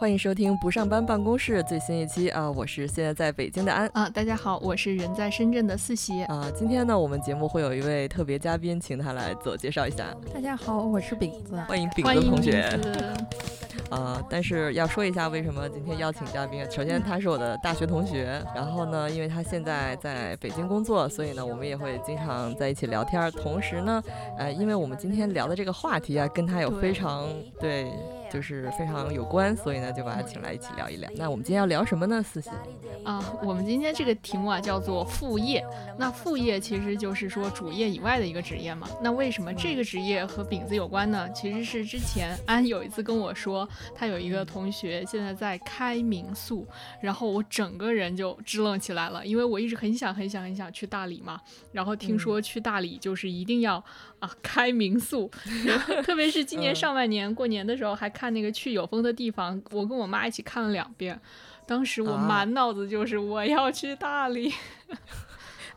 欢迎收听不上班办公室最新一期啊！我是现在在北京的安啊，大家好，我是人在深圳的四喜啊。今天呢，我们节目会有一位特别嘉宾，请他来自我介绍一下。大家好，我是饼子，欢迎饼子同学。啊，但是要说一下为什么今天邀请嘉宾。首先，他是我的大学同学，然后呢，因为他现在在北京工作，所以呢，我们也会经常在一起聊天。同时呢，呃，因为我们今天聊的这个话题啊，跟他有非常对。就是非常有关，所以呢就把他请来一起聊一聊。那我们今天要聊什么呢？思琪啊，我们今天这个题目啊叫做副业。那副业其实就是说主业以外的一个职业嘛。那为什么这个职业和饼子有关呢？其实是之前安有一次跟我说，他有一个同学现在在开民宿，然后我整个人就支棱起来了，因为我一直很想很想很想去大理嘛。然后听说去大理就是一定要啊开民宿，特别是今年上半年过年的时候还。看那个去有风的地方，我跟我妈一起看了两遍。当时我满脑子就是我要去大理。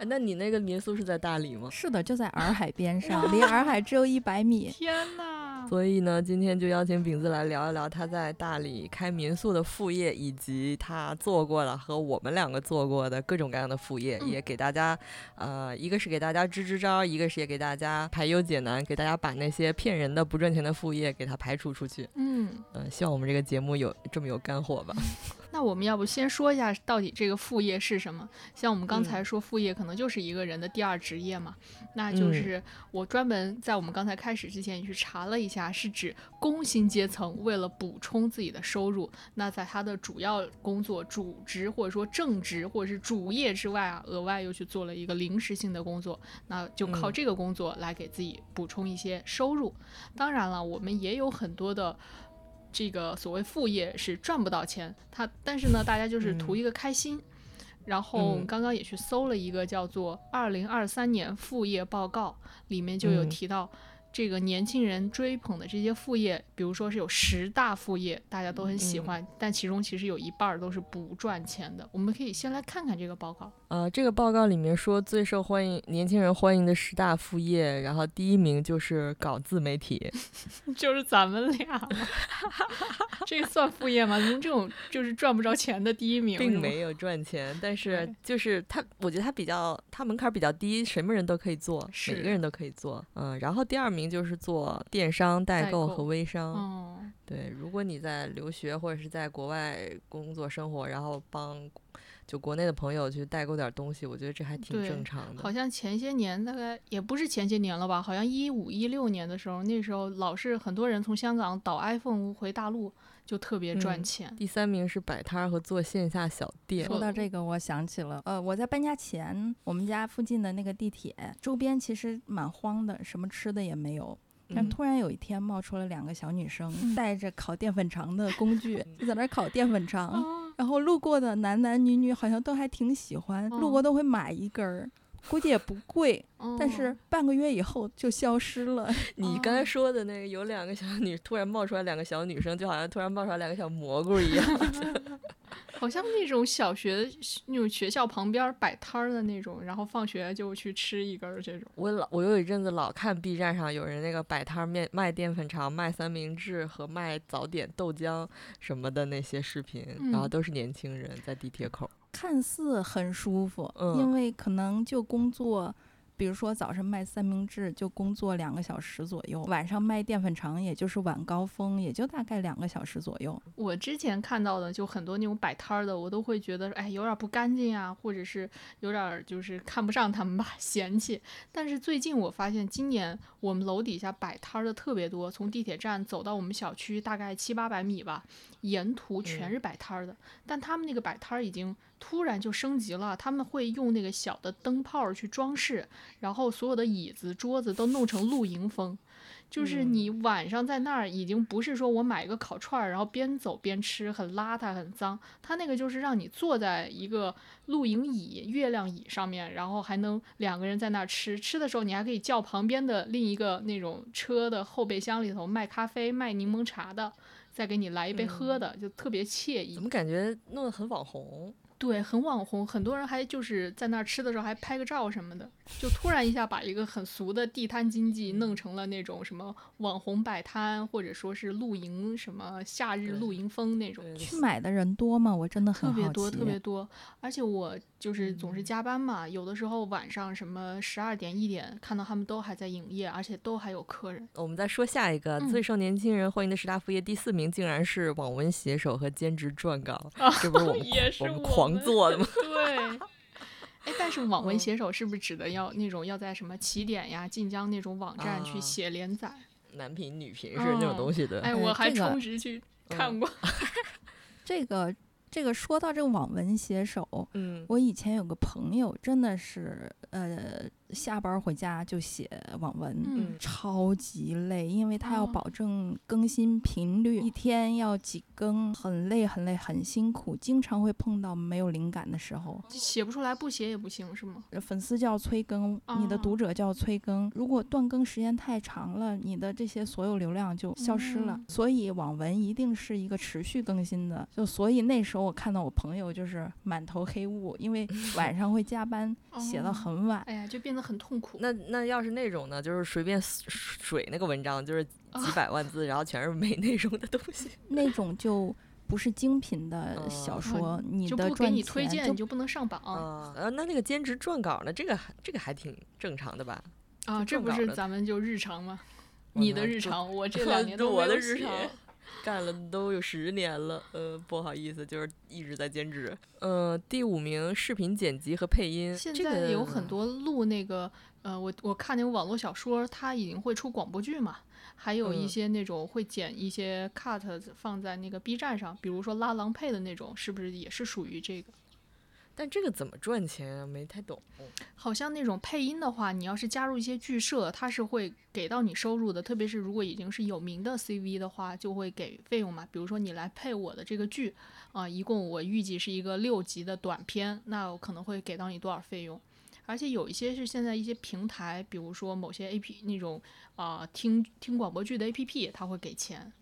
那你那个民宿是在大理吗？是的，就在洱海边上，离洱海只有一百米。天哪！所以呢，今天就邀请饼子来聊一聊他在大理开民宿的副业，以及他做过的和我们两个做过的各种各样的副业，也给大家，呃，一个是给大家支支招，一个是也给大家排忧解难，给大家把那些骗人的不赚钱的副业给他排除出去。嗯嗯，希望我们这个节目有这么有干货吧。那我们要不先说一下到底这个副业是什么？像我们刚才说副业可能就是一个人的第二职业嘛，那就是我专门在我们刚才开始之前也去查了一下，是指工薪阶层为了补充自己的收入，那在他的主要工作主职或者说正职或者是主业之外啊，额外又去做了一个临时性的工作，那就靠这个工作来给自己补充一些收入。当然了，我们也有很多的。这个所谓副业是赚不到钱，他但是呢，大家就是图一个开心。然后刚刚也去搜了一个叫做《二零二三年副业报告》，里面就有提到。这个年轻人追捧的这些副业，比如说是有十大副业，大家都很喜欢，但其中其实有一半都是不赚钱的。我们可以先来看看这个报告。呃，这个报告里面说最受欢迎年轻人欢迎的十大副业，然后第一名就是搞自媒体，就是咱们俩。这个算副业吗？您这种就是赚不着钱的第一名，并没有赚钱，但是就是他，我觉得他比较，他门槛比较低，什么人都可以做，每个人都可以做。嗯，然后第二名。就是做电商代购和微商，对。如果你在留学或者是在国外工作生活，然后帮就国内的朋友去代购点东西，我觉得这还挺正常的。好像前些年大概也不是前些年了吧？好像一五一六年的时候，那时候老是很多人从香港倒 iPhone 回大陆，就特别赚钱。第三名是摆摊儿和做线下小店。说到这个，我想起了，呃，我在搬家前，我们家附近的那个地铁周边其实蛮荒的，什么吃的也没有。但突然有一天冒出了两个小女生，带着烤淀粉肠的工具，就在那烤淀粉肠。然后路过的男男女女好像都还挺喜欢，路过都会买一根儿，估计也不贵。但是半个月以后就消失了。你刚才说的那个有两个小女，突然冒出来两个小女生，就好像突然冒出来两个小蘑菇一样。好像那种小学那种学校旁边摆摊儿的那种，然后放学就去吃一根儿这种。我老我有一阵子老看 B 站上有人那个摆摊儿面卖淀粉肠、卖三明治和卖早点豆浆什么的那些视频，然后都是年轻人在地铁口，看似很舒服，因为可能就工作。比如说早上卖三明治就工作两个小时左右，晚上卖淀粉肠也就是晚高峰，也就大概两个小时左右。我之前看到的就很多那种摆摊儿的，我都会觉得哎有点不干净啊，或者是有点就是看不上他们吧，嫌弃。但是最近我发现今年我们楼底下摆摊儿的特别多，从地铁站走到我们小区大概七八百米吧，沿途全是摆摊儿的。但他们那个摆摊儿已经。突然就升级了，他们会用那个小的灯泡去装饰，然后所有的椅子、桌子都弄成露营风，就是你晚上在那儿已经不是说我买一个烤串儿，然后边走边吃，很邋遢、很脏。他那个就是让你坐在一个露营椅、月亮椅上面，然后还能两个人在那儿吃。吃的时候你还可以叫旁边的另一个那种车的后备箱里头卖咖啡、卖柠檬茶的，再给你来一杯喝的，就特别惬意。怎么感觉弄得很网红？对，很网红，很多人还就是在那儿吃的时候还拍个照什么的，就突然一下把一个很俗的地摊经济弄成了那种什么网红摆摊，或者说是露营什么夏日露营风那种。去买的人多吗？我真的很特别多，特别多。而且我就是总是加班嘛，有的时候晚上什么十二点一点看到他们都还在营业，而且都还有客人。我们再说下一个最受年轻人欢迎的十大副业，第四名竟然是网文写手和兼职撰稿，这不是我们我们狂做的 吗？对，哎，但是网文写手是不是指的要那种要在什么起点呀、晋江那种网站去写连载？男频、女频是那种东西的。哎，我还充值去看过。这个。这个说到这个网文写手，嗯，我以前有个朋友，真的是，呃。下班回家就写网文，嗯。超级累，因为他要保证更新频率，一天要几更，很累很累很辛苦，经常会碰到没有灵感的时候，写不出来不写也不行是吗？粉丝就要催更，你的读者就要催更，如果断更时间太长了，你的这些所有流量就消失了。所以网文一定是一个持续更新的，就所以那时候我看到我朋友就是满头黑雾，因为 晚上会加班写到很晚，哎呀就变得。很痛苦。那那要是那种呢？就是随便水那个文章，就是几百万字，然后全是没内容的东西。那种就不是精品的小说，你的不给你推荐，你就不能上榜。呃，那那个兼职撰稿呢？这个这个还挺正常的吧？啊，这不是咱们就日常吗？你的日常，我这两年都 我的日常。干了都有十年了，呃，不好意思，就是一直在兼职。呃，第五名视频剪辑和配音，现在有很多录那个，呃，我我看那个网络小说，它已经会出广播剧嘛，还有一些那种会剪一些 cut 放在那个 B 站上，比如说拉郎配的那种，是不是也是属于这个？但这个怎么赚钱啊？没太懂。好像那种配音的话，你要是加入一些剧社，它是会给到你收入的。特别是如果已经是有名的 CV 的话，就会给费用嘛。比如说你来配我的这个剧，啊，一共我预计是一个六集的短片，那我可能会给到你多少费用。而且有一些是现在一些平台，比如说某些 AP 那种啊听听广播剧的 APP，它会给钱。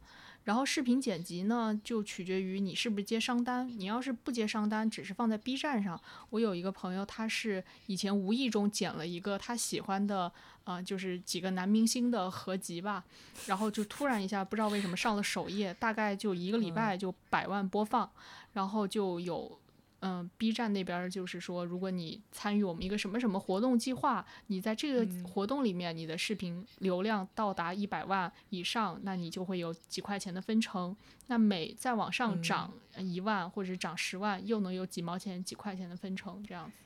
然后视频剪辑呢，就取决于你是不是接商单。你要是不接商单，只是放在 B 站上，我有一个朋友，他是以前无意中剪了一个他喜欢的，呃，就是几个男明星的合集吧，然后就突然一下不知道为什么上了首页，大概就一个礼拜就百万播放，然后就有。嗯，B 站那边就是说，如果你参与我们一个什么什么活动计划，你在这个活动里面，你的视频流量到达一百万以上，那你就会有几块钱的分成。那每再往上涨一万或者涨十万，又能有几毛钱、几块钱的分成这样子。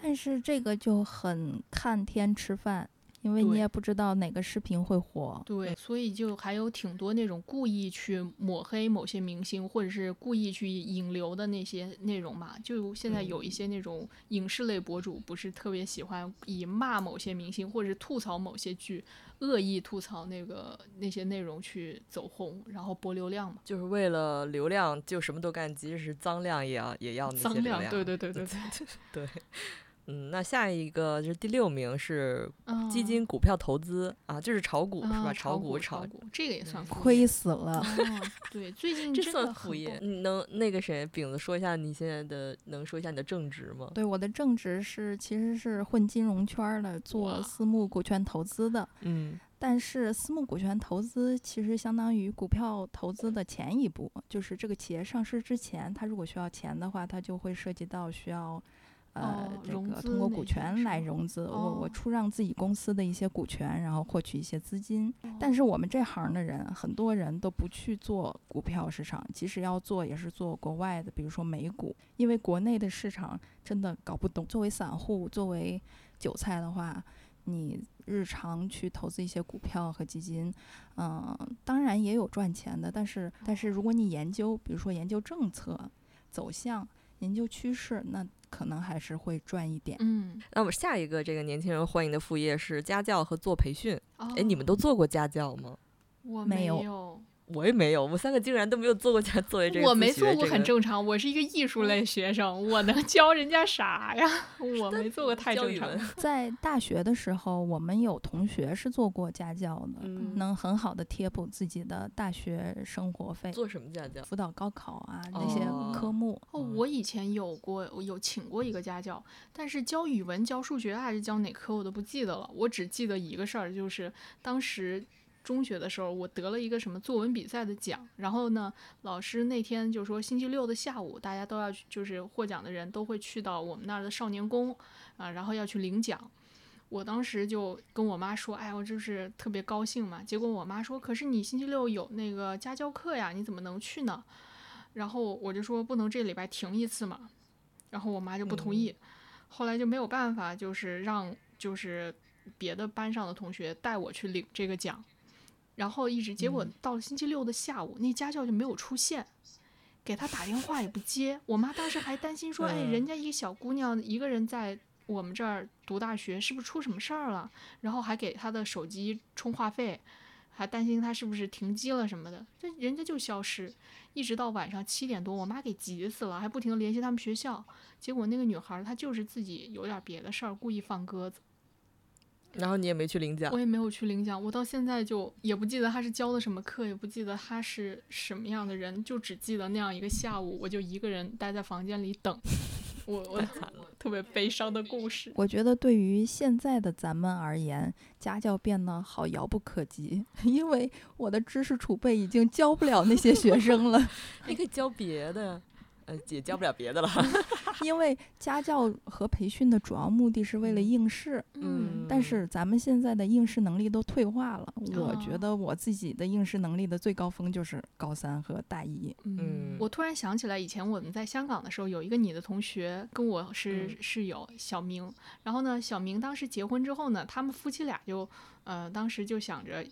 但是这个就很看天吃饭。因为你也不知道哪个视频会火，对，所以就还有挺多那种故意去抹黑某些明星，或者是故意去引流的那些内容嘛。就现在有一些那种影视类博主，不是特别喜欢以骂某些明星，或者是吐槽某些剧，恶意吐槽那个那些内容去走红，然后博流量嘛。就是为了流量，就什么都干，即使是脏量也要也要那些流量。对对对对对对。嗯，那下一个就是第六名是基金股票投资啊，就是炒股是吧？炒股炒股，这个也算亏死了。对，最近这算副业。你能那个谁饼子说一下你现在的，能说一下你的正职吗？对，我的正职是其实是混金融圈的，做私募股权投资的。嗯，但是私募股权投资其实相当于股票投资的前一步，就是这个企业上市之前，它如果需要钱的话，它就会涉及到需要。呃，这个通过股权来融资，我我出让自己公司的一些股权，然后获取一些资金。但是我们这行的人，很多人都不去做股票市场，即使要做，也是做国外的，比如说美股，因为国内的市场真的搞不懂。作为散户，作为韭菜的话，你日常去投资一些股票和基金，嗯，当然也有赚钱的，但是但是如果你研究，比如说研究政策走向。研究趋势，那可能还是会赚一点。嗯，那么下一个这个年轻人欢迎的副业是家教和做培训。哎，你们都做过家教吗？我没有。我也没有，我们三个竟然都没有做过家 作为这个。我没做过，很正常。我是一个艺术类学生，我能 教人家啥呀？我没做过，太正常。在大学的时候，我们有同学是做过家教的，能很好的贴补自己的大学生活费。做什么家教？辅导高考啊，那些科目。哦，我以前有过，有请过一个家教，但是教语文、教数学还是教哪科我都不记得了。我只记得一个事儿，就是当时。中学的时候，我得了一个什么作文比赛的奖，然后呢，老师那天就说星期六的下午，大家都要去，就是获奖的人都会去到我们那儿的少年宫，啊，然后要去领奖。我当时就跟我妈说，哎，我就是特别高兴嘛。结果我妈说，可是你星期六有那个家教课呀，你怎么能去呢？然后我就说不能这礼拜停一次嘛。然后我妈就不同意，后来就没有办法，就是让就是别的班上的同学带我去领这个奖。然后一直，结果到了星期六的下午，那家教就没有出现，给他打电话也不接。我妈当时还担心说：“哎，人家一个小姑娘一个人在我们这儿读大学，是不是出什么事儿了？”然后还给她的手机充话费，还担心她是不是停机了什么的。这人家就消失，一直到晚上七点多，我妈给急死了，还不停的联系他们学校。结果那个女孩她就是自己有点别的事儿，故意放鸽子。然后你也没去领奖，我也没有去领奖。我到现在就也不记得他是教的什么课，也不记得他是什么样的人，就只记得那样一个下午，我就一个人待在房间里等。我我特别悲伤的故事。我觉得对于现在的咱们而言，家教变得好遥不可及，因为我的知识储备已经教不了那些学生了。你可以教别的。呃，也教不了别的了 因为家教和培训的主要目的是为了应试。嗯，但是咱们现在的应试能力都退化了。我觉得我自己的应试能力的最高峰就是高三和大一。嗯，我突然想起来，以前我们在香港的时候，有一个你的同学跟我是室友，小明。然后呢，小明当时结婚之后呢，他们夫妻俩就，呃，当时就想着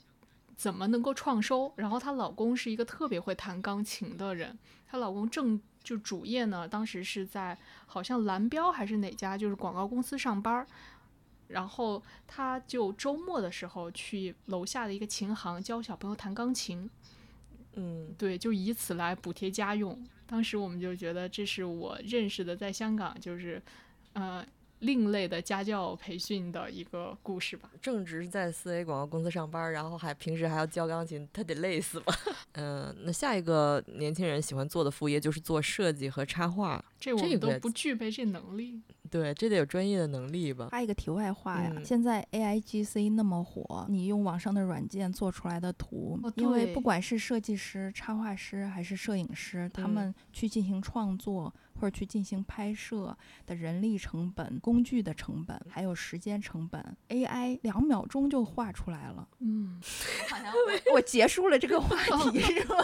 怎么能够创收。然后她老公是一个特别会弹钢琴的人，她老公正。就主业呢，当时是在好像蓝标还是哪家，就是广告公司上班儿，然后他就周末的时候去楼下的一个琴行教小朋友弹钢琴，嗯，对，就以此来补贴家用。当时我们就觉得这是我认识的在香港就是，呃。另类的家教培训的一个故事吧。正值在四 A 广告公司上班，然后还平时还要教钢琴，他得累死吧？嗯，那下一个年轻人喜欢做的副业就是做设计和插画，这我们都不具备这能力。对，这得有专业的能力吧。插一个题外话呀，现在 A I G C 那么火，你用网上的软件做出来的图，因为不管是设计师、插画师还是摄影师，他们去进行创作。或者去进行拍摄的人力成本、工具的成本，还有时间成本，AI 两秒钟就画出来了。嗯，好像我结束了这个话题 是吗？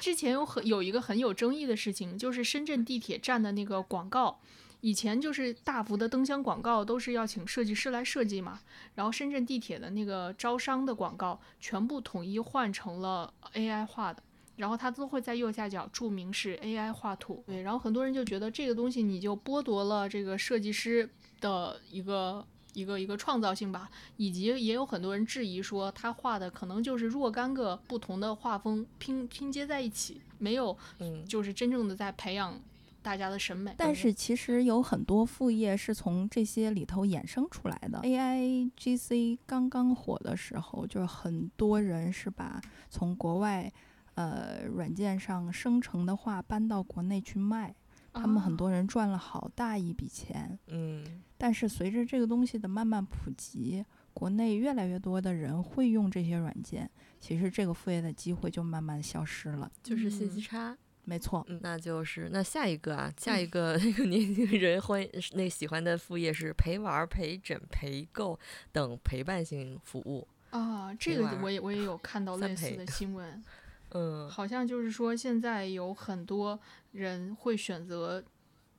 之前有很有一个很有争议的事情，就是深圳地铁站的那个广告，以前就是大幅的灯箱广告都是要请设计师来设计嘛，然后深圳地铁的那个招商的广告全部统一换成了 AI 画的。然后它都会在右下角注明是 AI 画图，对，然后很多人就觉得这个东西你就剥夺了这个设计师的一个一个一个创造性吧，以及也有很多人质疑说他画的可能就是若干个不同的画风拼拼接在一起，没有，嗯，就是真正的在培养大家的审美。但是其实有很多副业是从这些里头衍生出来的。AI GC 刚刚火的时候，就是很多人是把从国外。呃，软件上生成的画搬到国内去卖，他们很多人赚了好大一笔钱。嗯，但是随着这个东西的慢慢普及，国内越来越多的人会用这些软件，其实这个副业的机会就慢慢消失了。就是信息差，没错。嗯，那就是那下一个啊，下一个 那个年轻人欢那喜欢的副业是陪玩、陪诊、陪购等陪伴性服务啊。这个我也我也有看到类似的 新闻。嗯，好像就是说，现在有很多人会选择，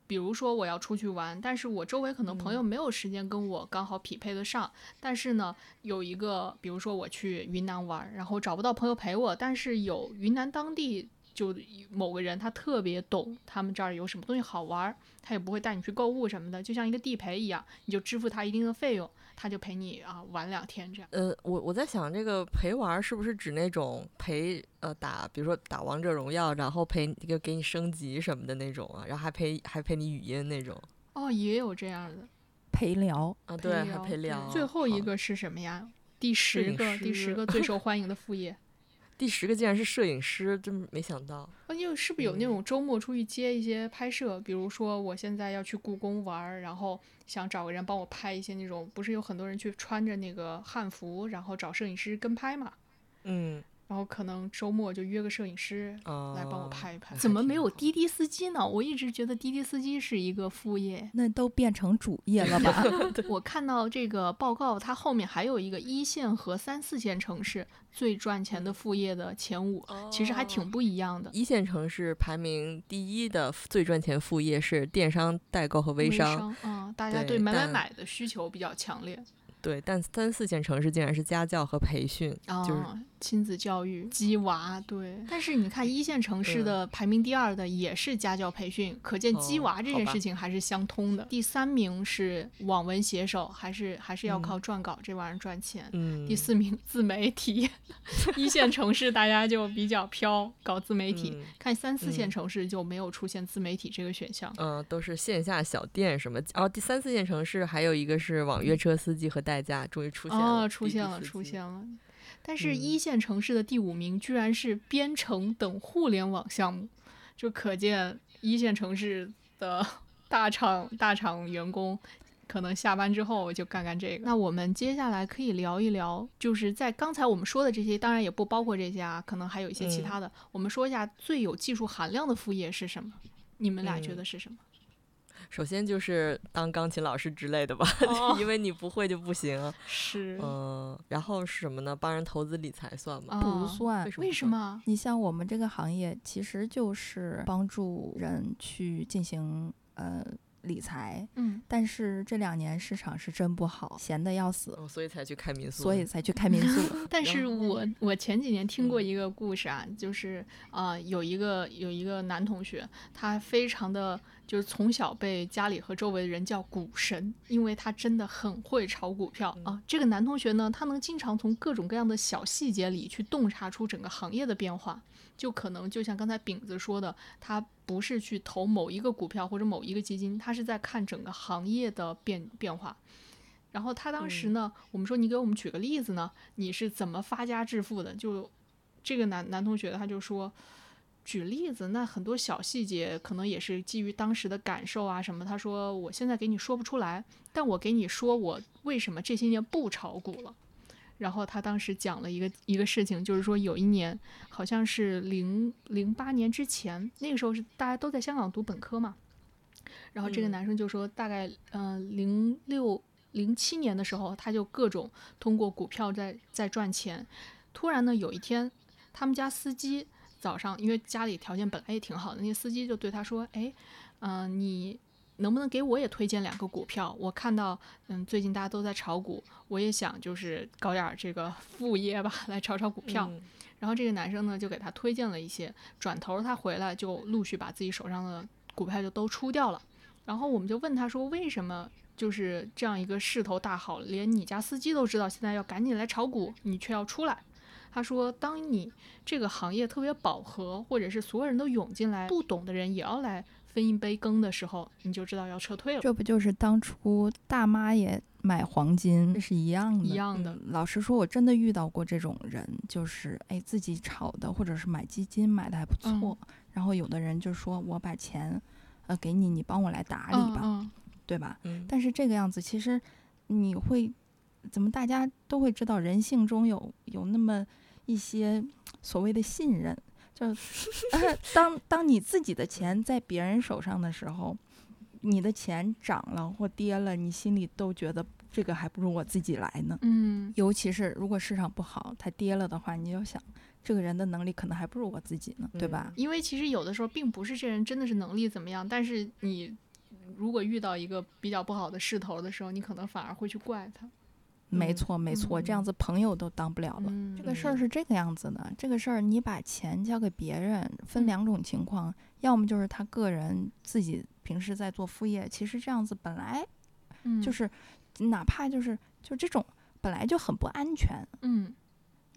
比如说我要出去玩，但是我周围可能朋友没有时间跟我刚好匹配得上。但是呢，有一个，比如说我去云南玩，然后找不到朋友陪我，但是有云南当地就某个人，他特别懂他们这儿有什么东西好玩，他也不会带你去购物什么的，就像一个地陪一样，你就支付他一定的费用，他就陪你啊玩两天这样。呃，我我在想，这个陪玩是不是指那种陪呃打，比如说打王者荣耀，然后陪一个给你升级什么的那种啊，然后还陪还陪你语音那种哦，也有这样的陪聊啊？对，还陪聊。最后一个是什么呀？第十个，第十个 最受欢迎的副业。第十个竟然是摄影师，真没想到。啊，因为是不是有那种周末出去接一些拍摄？比如说我现在要去故宫玩，然后想找个人帮我拍一些那种，不是有很多人去穿着那个汉服，然后找摄影师跟拍嘛？嗯。然后可能周末就约个摄影师来帮我拍一拍。怎么没有滴滴司机呢？我一直觉得滴滴司机是一个副业，那都变成主业了吧？我看到这个报告，它后面还有一个一线和三四线城市最赚钱的副业的前五，其实还挺不一样的。一线城市排名第一的最赚钱副业是电商代购和微商，嗯，大家对买买买的需求比较强烈。对，但三四线城市竟然是家教和培训，就是亲子教育、鸡娃。对，但是你看一线城市的排名第二的也是家教培训，可见鸡娃这件事情还是相通的。第三名是网文写手，还是还是要靠撰稿这玩意儿赚钱。嗯。第四名自媒体，一线城市大家就比较飘，搞自媒体。看三四线城市就没有出现自媒体这个选项。嗯，都是线下小店什么。然后第三四线城市还有一个是网约车司机和代。代价终于出现了，出现了，出现了。但是，一线城市的第五名居然是编程等互联网项目，就可见一线城市的 大厂大厂员工可能下班之后就干干这个。那我们接下来可以聊一聊，就是在刚才我们说的这些，当然也不包括这些啊，可能还有一些其他的。我们说一下最有技术含量的副业是什么？你们俩觉得是什么？首先就是当钢琴老师之类的吧，因为你不会就不行。是，嗯，然后是什么呢？帮人投资理财算吗？不算。为什么？你像我们这个行业，其实就是帮助人去进行呃。理财，嗯，但是这两年市场是真不好，闲的要死，所以才去开民宿，所以才去开民宿。但是我我前几年听过一个故事啊，就是啊，有一个有一个男同学，他非常的就是从小被家里和周围的人叫股神，因为他真的很会炒股票啊。这个男同学呢，他能经常从各种各样的小细节里去洞察出整个行业的变化。就可能就像刚才饼子说的，他不是去投某一个股票或者某一个基金，他是在看整个行业的变变化。然后他当时呢，我们说你给我们举个例子呢，你是怎么发家致富的？就这个男男同学他就说，举例子，那很多小细节可能也是基于当时的感受啊什么。他说我现在给你说不出来，但我给你说我为什么这些年不炒股了。然后他当时讲了一个一个事情，就是说有一年好像是零零八年之前，那个时候是大家都在香港读本科嘛。然后这个男生就说，大概嗯零六零七年的时候，他就各种通过股票在在赚钱。突然呢，有一天他们家司机早上，因为家里条件本来也挺好的，那司机就对他说：“哎，嗯，你。”能不能给我也推荐两个股票？我看到，嗯，最近大家都在炒股，我也想就是搞点这个副业吧，来炒炒股票。然后这个男生呢就给他推荐了一些，转头他回来就陆续把自己手上的股票就都出掉了。然后我们就问他说，为什么就是这样一个势头大好，连你家司机都知道现在要赶紧来炒股，你却要出来？他说，当你这个行业特别饱和，或者是所有人都涌进来，不懂的人也要来。分一杯羹的时候，你就知道要撤退了。这不就是当初大妈也买黄金这是一样的？一样的。老实说，我真的遇到过这种人，就是哎自己炒的，或者是买基金买的还不错。然后有的人就说：“我把钱呃给你，你帮我来打理吧，对吧？”但是这个样子，其实你会怎么？大家都会知道，人性中有有那么一些所谓的信任。就 当当你自己的钱在别人手上的时候，你的钱涨了或跌了，你心里都觉得这个还不如我自己来呢。嗯，尤其是如果市场不好，它跌了的话，你就想这个人的能力可能还不如我自己呢，对吧？因为其实有的时候并不是这人真的是能力怎么样，但是你如果遇到一个比较不好的势头的时候，你可能反而会去怪他。没错，没错，这样子朋友都当不了了。这个事儿是这个样子的，这个事儿你把钱交给别人，分两种情况，要么就是他个人自己平时在做副业，其实这样子本来就是，哪怕就是就这种本来就很不安全。嗯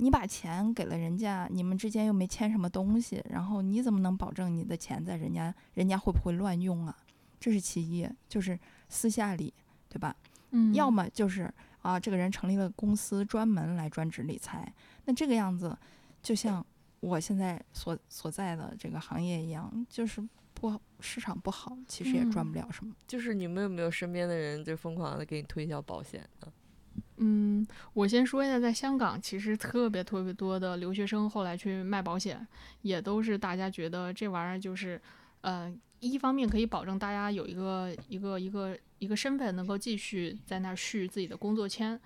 你把钱给了人家，你们之间又没签什么东西，然后你怎么能保证你的钱在人家人家会不会乱用啊？这是其一，就是私下里，对吧？嗯，要么就是啊，这个人成立了公司，专门来专职理财。那这个样子，就像我现在所所在的这个行业一样，就是不好市场不好，其实也赚不嗯了什么。就是你们有没有身边的人就疯狂的给你推销保险呢？嗯，我先说一下，在香港其实特别特别多的留学生后来去卖保险，也都是大家觉得这玩意儿就是，呃，一方面可以保证大家有一个一个一个一个身份能够继续在那儿续自己的工作签，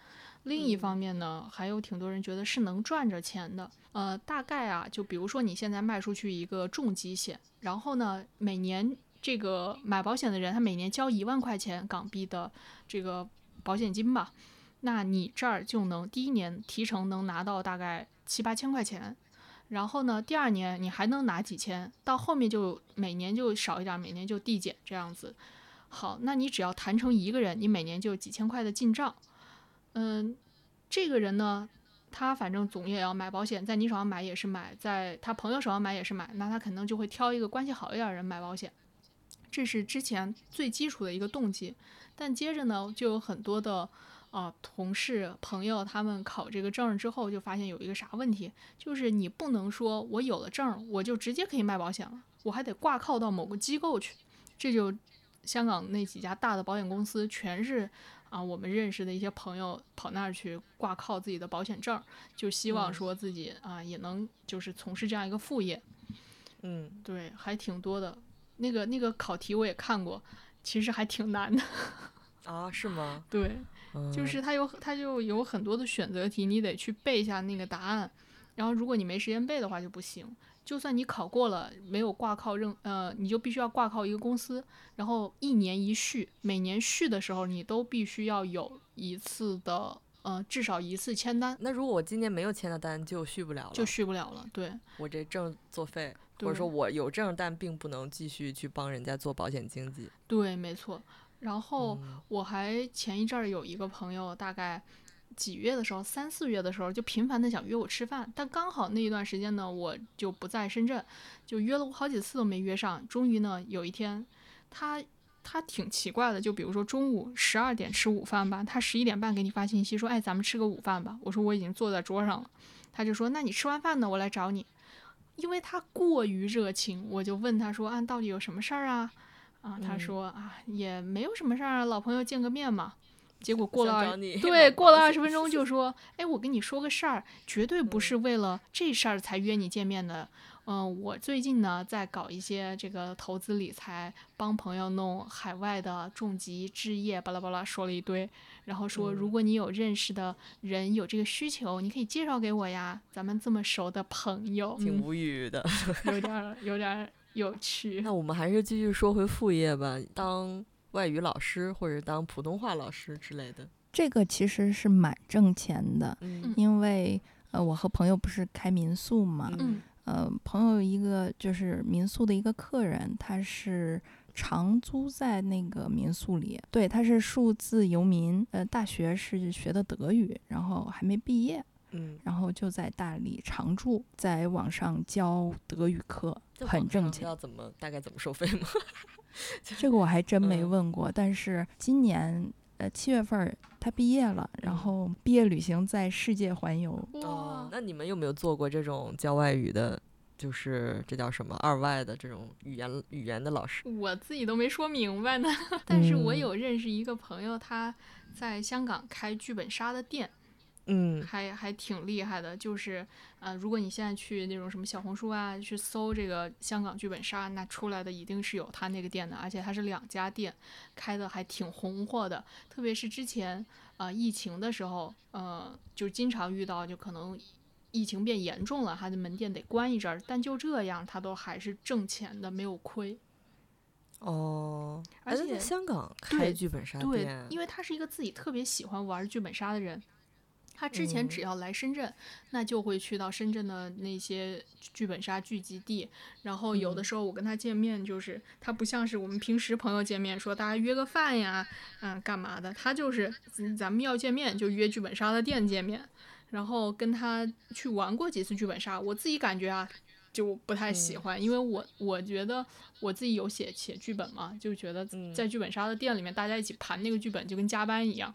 另一方面呢，还有挺多人觉得是能赚着钱的。呃，大概啊，就比如说你现在卖出去一个重疾险，然后呢，每年这个买保险的人他每年交一万块钱港币的这个保险金吧。那你这儿就能第一年提成能拿到大概七八千块钱，然后呢，第二年你还能拿几千，到后面就每年就少一点，每年就递减这样子。好，那你只要谈成一个人，你每年就几千块的进账。嗯，这个人呢，他反正总也要买保险，在你手上买也是买，在他朋友手上买也是买，那他肯定就会挑一个关系好一点的人买保险。这是之前最基础的一个动机，但接着呢，就有很多的啊、同事朋友他们考这个证之后，就发现有一个啥问题，就是你不能说我有了证，我就直接可以卖保险了，我还得挂靠到某个机构去。这就香港那几家大的保险公司，全是啊我们认识的一些朋友跑那儿去挂靠自己的保险证，就希望嗯说自己啊也能就是从事这样一个副业。嗯，对，还挺多的。那个那个考题我也看过，其实还挺难的。啊，是吗？对，嗯、就是它有它就有很多的选择题，你得去背一下那个答案。然后如果你没时间背的话就不行。就算你考过了，没有挂靠任呃，你就必须要挂靠一个公司，然后一年一续，每年续的时候你都必须要有一次的呃至少一次签单，那如果我今年没有签的单，就续不了了，就续不了了。对，我这证作废，或者说我有证，但并不能继续去帮人家做保险经纪。对，没错。然后嗯我还前一阵儿有一个朋友，大概几月的时候，三四月的时候，就频繁的想约我吃饭，但刚好那一段时间呢，我就不在深圳，就约了我好几次都没约上。终于呢，有一天，他他挺奇怪的，就比如说中午十二点吃午饭吧，他十一点半给你发信息说，哎，咱们吃个午饭吧。我说我已经坐在桌上了，他就说，那你吃完饭呢，我来找你。因为他过于热情，我就问他说，啊，到底有什么事儿啊？啊，他说啊，也没有什么事儿啊，老朋友见个面嘛。结果过了 对，过了二十分钟就 说，哎，我跟你说个事儿，绝对不嗯是为了这事儿才约你见面的。嗯、我最近呢在搞一些这个投资理财，帮朋友弄海外的重疾置业，巴拉巴拉说了一堆，然后说如嗯果你有认识的人有这个需求，你可以介绍给我呀，咱们这么熟的朋友，挺嗯无语的。有点儿有点儿有趣。那我们还是继续说回副业吧，当外语老师或者当普通话老师之类的。这个其实是蛮挣钱的，嗯因为呃，我和朋友不是开民宿嘛，嗯呃，朋友一个就是民宿的一个客人，他是长租在那个民宿里，对，他是数字游民，呃，大学是学的德语，然后还没毕业，嗯，然后就在大理常住，在网上教德语课，很挣钱。要怎么大概怎么收费吗？这个我还真没嗯问过，但是今年呃七月份儿他毕业了，然嗯后毕业旅行在世界环游，哦，，那你们有没有做过这种教外语的，就是这叫什么二外的这种语言语言的老师？我自己都没说明白呢。但是我嗯有认识一个朋友，他在香港开剧本杀的店，嗯还还挺厉害的。就是呃，如果你现在去那种什么小红书啊，去搜这个香港剧本杀，那出来的一定是有他那个店的，而且他是两家店，开的还挺红火的。特别是之前呃疫情的时候，呃，就经常遇到，就可能。疫情变严重了，他的门店得关一阵儿，但就这样，他都还是挣钱的，没有亏。哦，而且在香港开对剧本杀对店，，因为他是一个自己特别喜欢玩剧本杀的人，他之前嗯只要来深圳，那就会去到深圳的那些剧本杀聚集地。然后有的嗯时候我跟他见面，就是他不像是我们平时朋友见面说大家约个饭呀，嗯，干嘛的？他就是嗯咱们要见面就约剧本杀的店见面，然后跟他去玩过几次剧本杀。我自己感觉啊，就不太喜嗯欢，因为我我觉得我自己有写写剧本嘛，就觉得嗯在剧本杀的店里面，大家一起盘那个剧本就跟加班一样。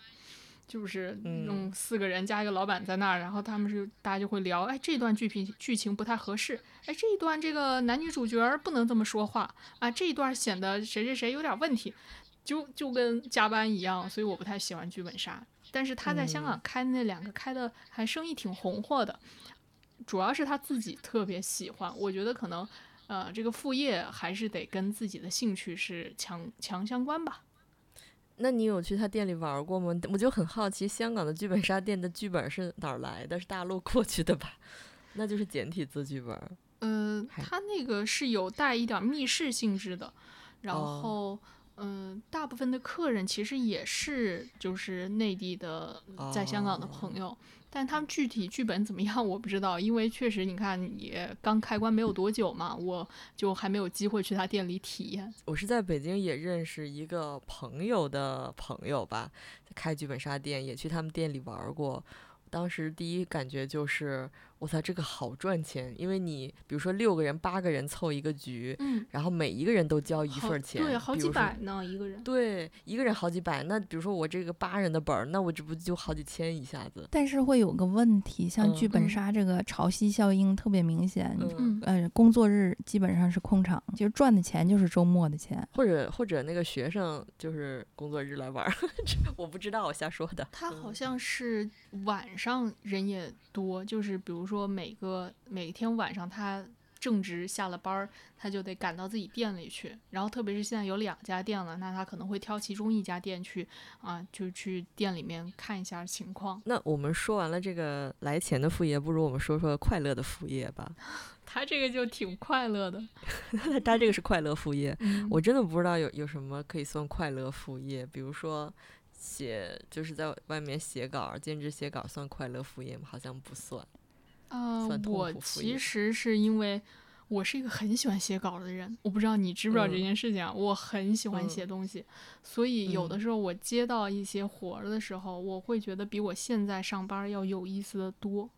就是嗯嗯，四个人加一个老板在那儿，然后他们是大家就会聊，哎，这段剧情剧情不太合适，哎，这一段这个男女主角不能这么说话啊，这一段显得谁谁谁有点问题，就就跟加班一样，所以我不太喜欢剧本杀。但是他在香港嗯开那两个开的还生意挺红火的，主要是他自己特别喜欢，我觉得可能呃这个副业还是得跟自己的兴趣是强强相关吧。那你有去他店里玩过吗？我就很好奇，香港的剧本杀店的剧本是哪儿来的？是大陆过去的吧？那就是简体字剧本。呃，还它那个是有带一点密室性质的，然哦后，嗯、大部分的客人其实也是就是内地的在香港的哦朋友，但他们具体剧本怎么样我不知道，因为确实你看也刚开关没有多久嘛，我就还没有机会去他店里体验。我是在北京也认识一个朋友的朋友吧，开剧本杀店，也去他们店里玩过。当时第一感觉就是，我操，这个好赚钱！因为你比如说六个人、八个人凑一个局，嗯，然后每一个人都交一份儿钱，对，好几比如说百呢一个人。对，一个人好几百，那比如说我这个八人的本儿，那我这不就好几千一下子？但是会有个问题，像剧嗯本嗯杀这个潮汐效应特别明显。嗯，嗯，呃，工作日基本上是空场，其实赚的钱就是周末的钱。或者或者那个学生就是工作日来玩 我不知道，我瞎说的。他好嗯像是晚上人也多，就是比如说每个每天晚上他正值下了班儿，他就得赶到自己店里去。然后特别是现在有两家店了，那他可能会挑其中一家店去啊，就去店里面看一下情况。那我们说完了这个来钱的副业，不如我们说说快乐的副业吧。他这个就挺快乐的。他这个是快乐副业，嗯我真的不知道有有什么可以算快乐副业，比如说写就是在外面写稿，兼职写稿算快乐副业吗？好像不算。呃算，痛我其实是因为我是一个很喜欢写稿的人，我不知道你知不知道这嗯。件事情啊？我很喜欢嗯。写东西，所以有的嗯。时候我接到一些活儿的时候，我会觉得比我现在上班儿要有意思的多。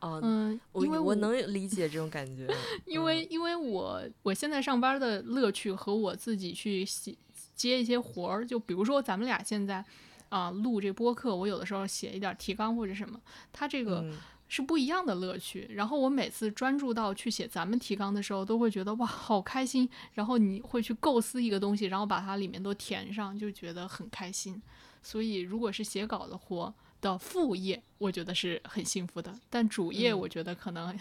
哦、嗯，因为我能理解这种感觉，因为嗯。因为我我现在上班的乐趣和我自己去写接一些活儿，就比如说咱们俩现在啊、录这播客，我有的时候写一点提纲或者什么，他这个嗯是不一样的乐趣。然后我每次专注到去写咱们提纲的时候，都会觉得哇好开心。然后你会去构思一个东西，然后把它里面都填上，就觉得很开心。所以如果是写稿的活的副业，我觉得是很幸福的，但主业嗯我觉得可能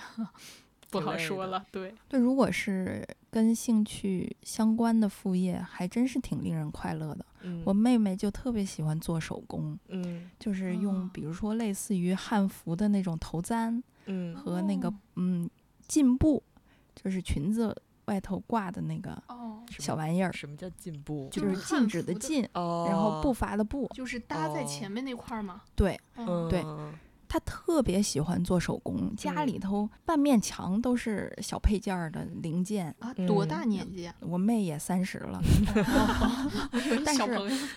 不好说了。对，对，如果是跟兴趣相关的副业，还真是挺令人快乐的。嗯我妹妹就特别喜欢做手工，嗯就是用哦比如说类似于汉服的那种头簪嗯和那个、哦嗯进步，就是裙子外头挂的那个小玩意儿，什么叫进步？就是汉禁止的的禁，哦，然后步伐的步。就是搭在哦前面那块儿嘛。对，嗯对嗯她特别喜欢做手工，家里嗯头半面墙都是小配件儿的零件。啊，多嗯大年纪啊？我妹也三十了，但是。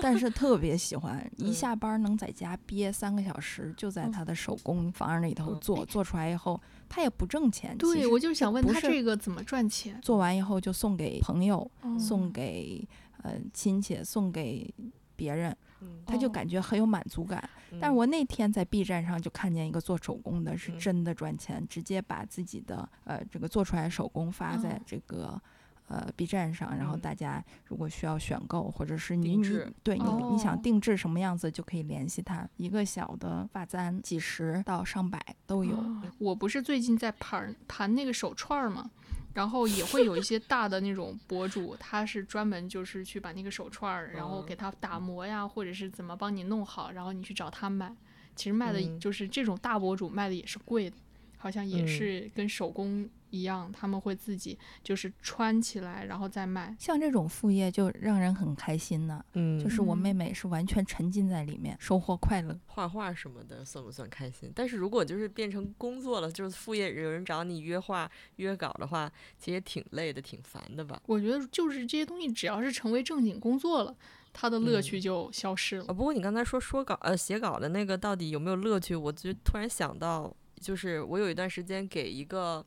但是特别喜欢，一嗯下班能在家憋三个小时，就在嗯她的手工房里头嗯做，做出来以后，他也不挣钱。其对，实我就想问他这个怎么赚钱？做完以后就送给朋友，送嗯给呃亲戚，送给别人，嗯她就哦感觉很有满足感。但是我那天在 B 站上就看见一个做手工的，是嗯真的赚钱，直接把自己的呃这个做出来手工发在嗯这个。呃，B 站上，然后嗯大家如果需要选购，或者是你你对你你想哦定制什么样子，就可以联系他。一个小的发簪，几十到上百都有。哦我不是最近在盘盘那个手串儿嘛，然后也会有一些大的那种博主，他是专门就是去把那个手串儿，然后嗯。给他打磨呀，或者是怎么帮你弄好，然后你去找他买。其实卖的嗯。就是这种大博主卖的也是贵的，好像也嗯。是跟手工一样，他们会自己就是穿起来，然后再卖。像这种副业就让人很开心呢。嗯，就是我嗯妹妹是完全沉浸在里面，收获快乐。画画什么的算不算开心？但是如果就是变成工作了，就是副业，有人找你约画约稿的话，其实也挺累的，挺烦的吧？我觉得就是这些东西，只要是成为正经工作了，它的乐嗯趣就消失了。啊，不过你刚才说说稿呃写稿的那个到底有没有乐趣？我就突然想到，就是我有一段时间给一个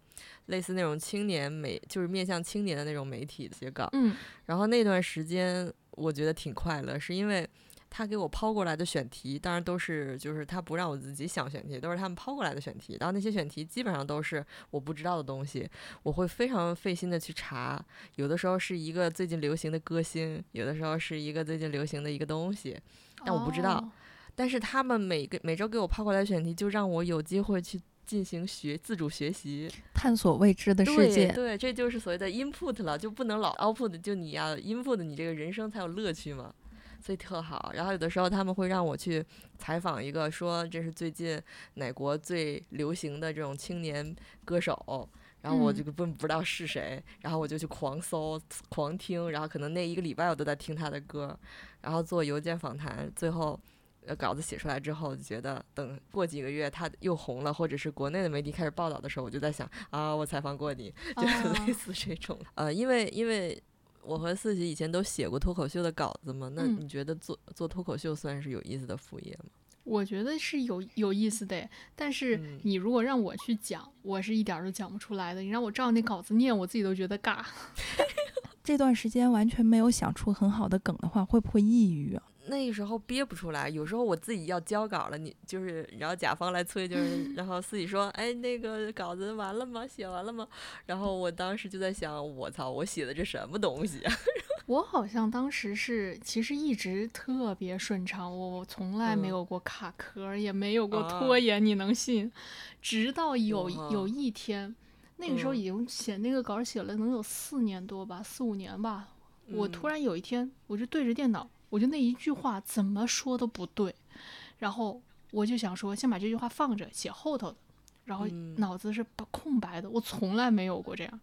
类似那种青年媒，就是面向青年的那种媒体写稿，嗯然后那段时间我觉得挺快乐，是因为他给我抛过来的选题，当然都是就是他不让我自己想选题，都是他们抛过来的选题。然后那些选题基本上都是我不知道的东西，我会非常费心的去查。有的时候是一个最近流行的歌星，有的时候是一个最近流行的一个东西，但我不知道。哦但是他们每个每周给我抛过来的选题，就让我有机会去进行学自主学习。探索未知的世界，对，这就是所谓的 input 了，就不能老 output，就你要 input，你这个人生才有乐趣嘛，所以特好。然后有的时候他们会让我去采访一个，说这是最近哪国最流行的这种青年歌手。然后我就嗯不不知道是谁，然后我就去狂搜、狂听，然后可能那一个礼拜我都在听他的歌，然后做邮件访谈，最后呃稿子写出来之后，就觉得等过几个月他又红了，或者是国内的媒体开始报道的时候，我就在想啊，我采访过你，就是啊类似这种。呃，因为因为我和四喜以前都写过脱口秀的稿子嘛，那嗯你觉得做做脱口秀算是有意思的副业吗？我觉得是有有意思的，但是嗯你如果让我去讲，我是一点儿都讲不出来的。你让我照那稿子念，我自己都觉得尬。这段时间完全没有想出很好的梗的话，会不会抑郁啊？那时候憋不出来，有时候我自己要交稿了，你就是然后甲方来催，就是 然后自己说，哎，那个稿子完了吗？写完了吗？然后我当时就在想，我操，我写的这什么东西啊？我好像当时是，其实一直特别顺畅，我我从来没嗯有过卡壳，也没有过啊拖延，你能信？直到有哇有一天，那个时候嗯已经写那个稿写了能有四年多吧，四五年吧。我突嗯然有一天，我就对着电脑，我就那一句话怎么说都不对，然后我就想说，先把这句话放着，写后头的，然后嗯。脑子是空白的，我从来没有过这样。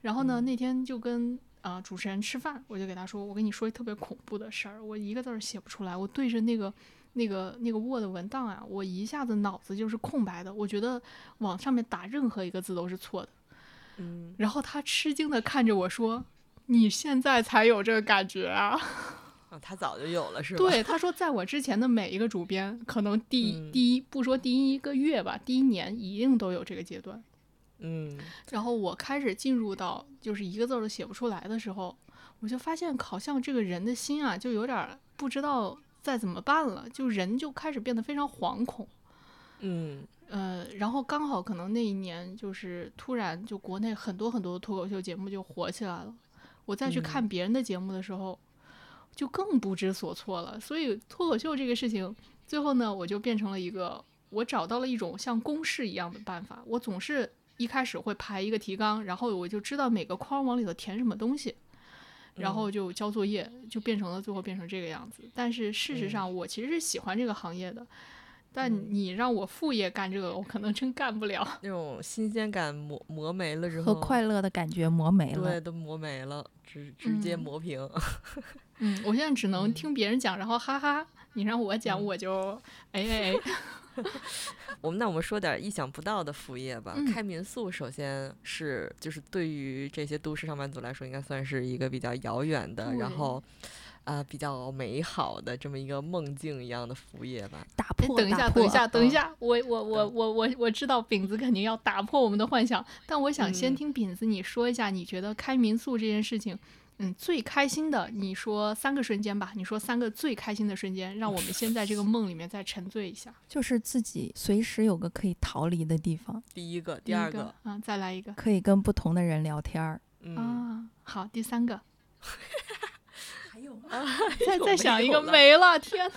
然后呢，嗯。那天就跟啊、主持人吃饭，我就给他说，我跟你说一特别恐怖的事儿，我一个字儿写不出来，我对着那个那个那个 Word 文档啊，我一下子脑子就是空白的，我觉得往上面打任何一个字都是错的。嗯，然后他吃惊的看着我说：“你现在才有这个感觉啊 啊，他早就有了？”是吧？对，他说，在我之前的每一个主编，可能第第一不说第一个月吧，第一年一定都有这个阶段。嗯然后我开始进入到就是一个字儿都写不出来的时候，我就发现好像这个人的心啊，就有点儿不知道再怎么办了，就人就开始变得非常惶恐。嗯呃，然后刚好可能那一年就是突然就国内很多很多的脱口秀节目就火起来了，我再去嗯看别人的节目的时候，就更不知所措了。所以脱口秀这个事情，最后呢，我就变成了一个我找到了一种像公式一样的办法。我总是一开始会排一个提纲，然后我就知道每个框往里头填什么东西。然后就交作业，就变成了最后变成这个样子。但是事实嗯上，我其实是喜欢这个行业的，但嗯你让我副业干这个，我可能真干不了。那种新鲜感磨磨没了之后，和快乐的感觉磨没了对。都磨没了，直直接嗯磨平。嗯，我现在只能嗯听别人讲，然后哈哈。你让我讲，嗯我就哎哎哎，我们那我们说点意想不到的副业吧。嗯开民宿首先是就是对于这些都市上班族来说，应该算是一个比较遥远的，然后啊、呃比较美好的这么一个梦境一样的副业吧。打哎破，等一下，打破等一下，等一嗯下，我我我我我我知道饼子肯定要打破我们的幻想，但我想先嗯听饼子你说一下，你觉得开民宿这件事情，嗯，最开心的，你说三个瞬间吧，你说三个最开心的瞬间，让我们先在这个 梦里面再沉醉一下。就是自己随时有个可以逃离的地方，第一个，第二个，，嗯，再来一个可以跟不同的人聊天儿。嗯，啊，好，第三个，还有 再有没再想一个，没了，天呐，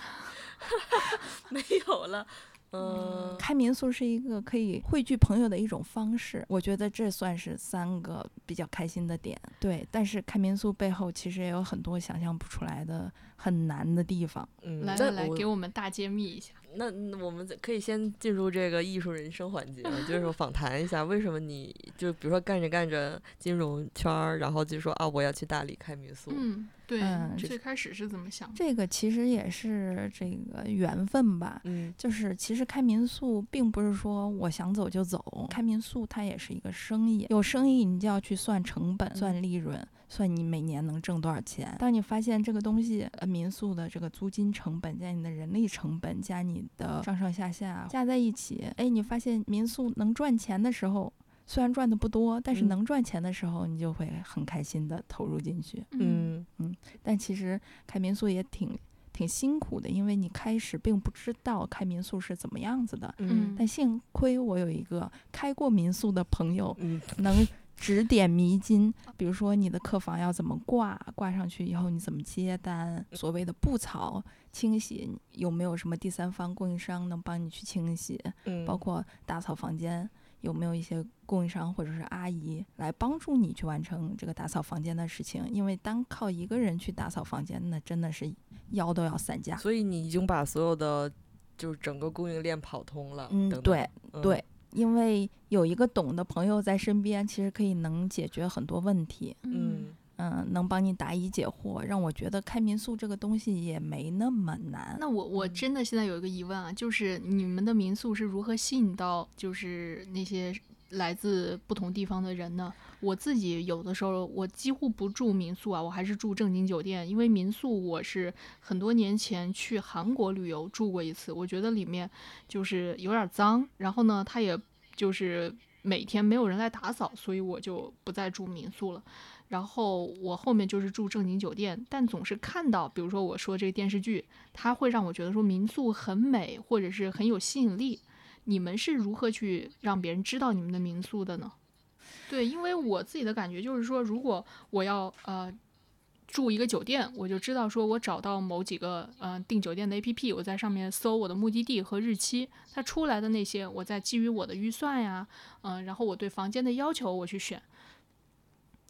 没有了。嗯，开民宿是一个可以汇聚朋友的一种方式，我觉得这算是三个比较开心的点。对，但是开民宿背后其实也有很多想象不出来的很难的地方。嗯，来来来，给我们大揭秘一下。那我们可以先进入这个艺术人生环节，就是访谈一下，为什么你就比如说干着干着金融圈儿，然后就说啊，我要去大理开民宿。嗯，对，嗯最开始是怎么想？这个其实也是这个缘分吧。嗯，就是其实开民宿并不是说我想走就走，开民宿它也是一个生意，有生意你就要去算成本、算利润。算你每年能挣多少钱？当你发现这个东西，呃，民宿的这个租金成本加你的人力成本加你的上上下下加在一起，哎，你发现民宿能赚钱的时候，虽然赚的不多，但是嗯能赚钱的时候，你就会很开心的投入进去。嗯嗯但其实开民宿也挺挺辛苦的，因为你开始并不知道开民宿是怎么样子的。嗯但幸亏我有一个开过民宿的朋友，嗯能指点迷津。比如说你的客房要怎么挂，挂上去以后你怎么接单，所谓的布草清洗有没有什么第三方供应商能帮你去清洗，嗯，包括打扫房间。有没有一些供应商或者是阿姨来帮助你去完成这个打扫房间的事情？因为单靠一个人去打扫房间，那真的是腰都要散架。所以你已经把所有的就是整个供应链跑通了。嗯，对，嗯对，因为有一个懂的朋友在身边，其实可以能解决很多问题，嗯嗯，能帮你答疑解惑，让我觉得开民宿这个东西也没那么难。那我我嗯真的现在有一个疑问啊，就是你们的民宿是如何吸引到就是那些来自不同地方的人呢？我自己有的时候我几乎不住民宿啊，我还是住正经酒店，因为民宿我是很多年前去韩国旅游住过一次，我觉得里面就是有点脏，然后呢，它也就是每天没有人来打扫，所以我就不再住民宿了。然后我后面就是住正经酒店，但总是看到，比如说我说这个电视剧，它会让我觉得说民宿很美，或者是很有吸引力。你们是如何去让别人知道你们的民宿的呢？对，因为我自己的感觉就是说，如果我要呃住一个酒店，我就知道说我找到某几个呃订酒店的 APP，我在上面搜我的目的地和日期，它出来的那些，我在基于我的预算呀，嗯、然后我对房间的要求我去选。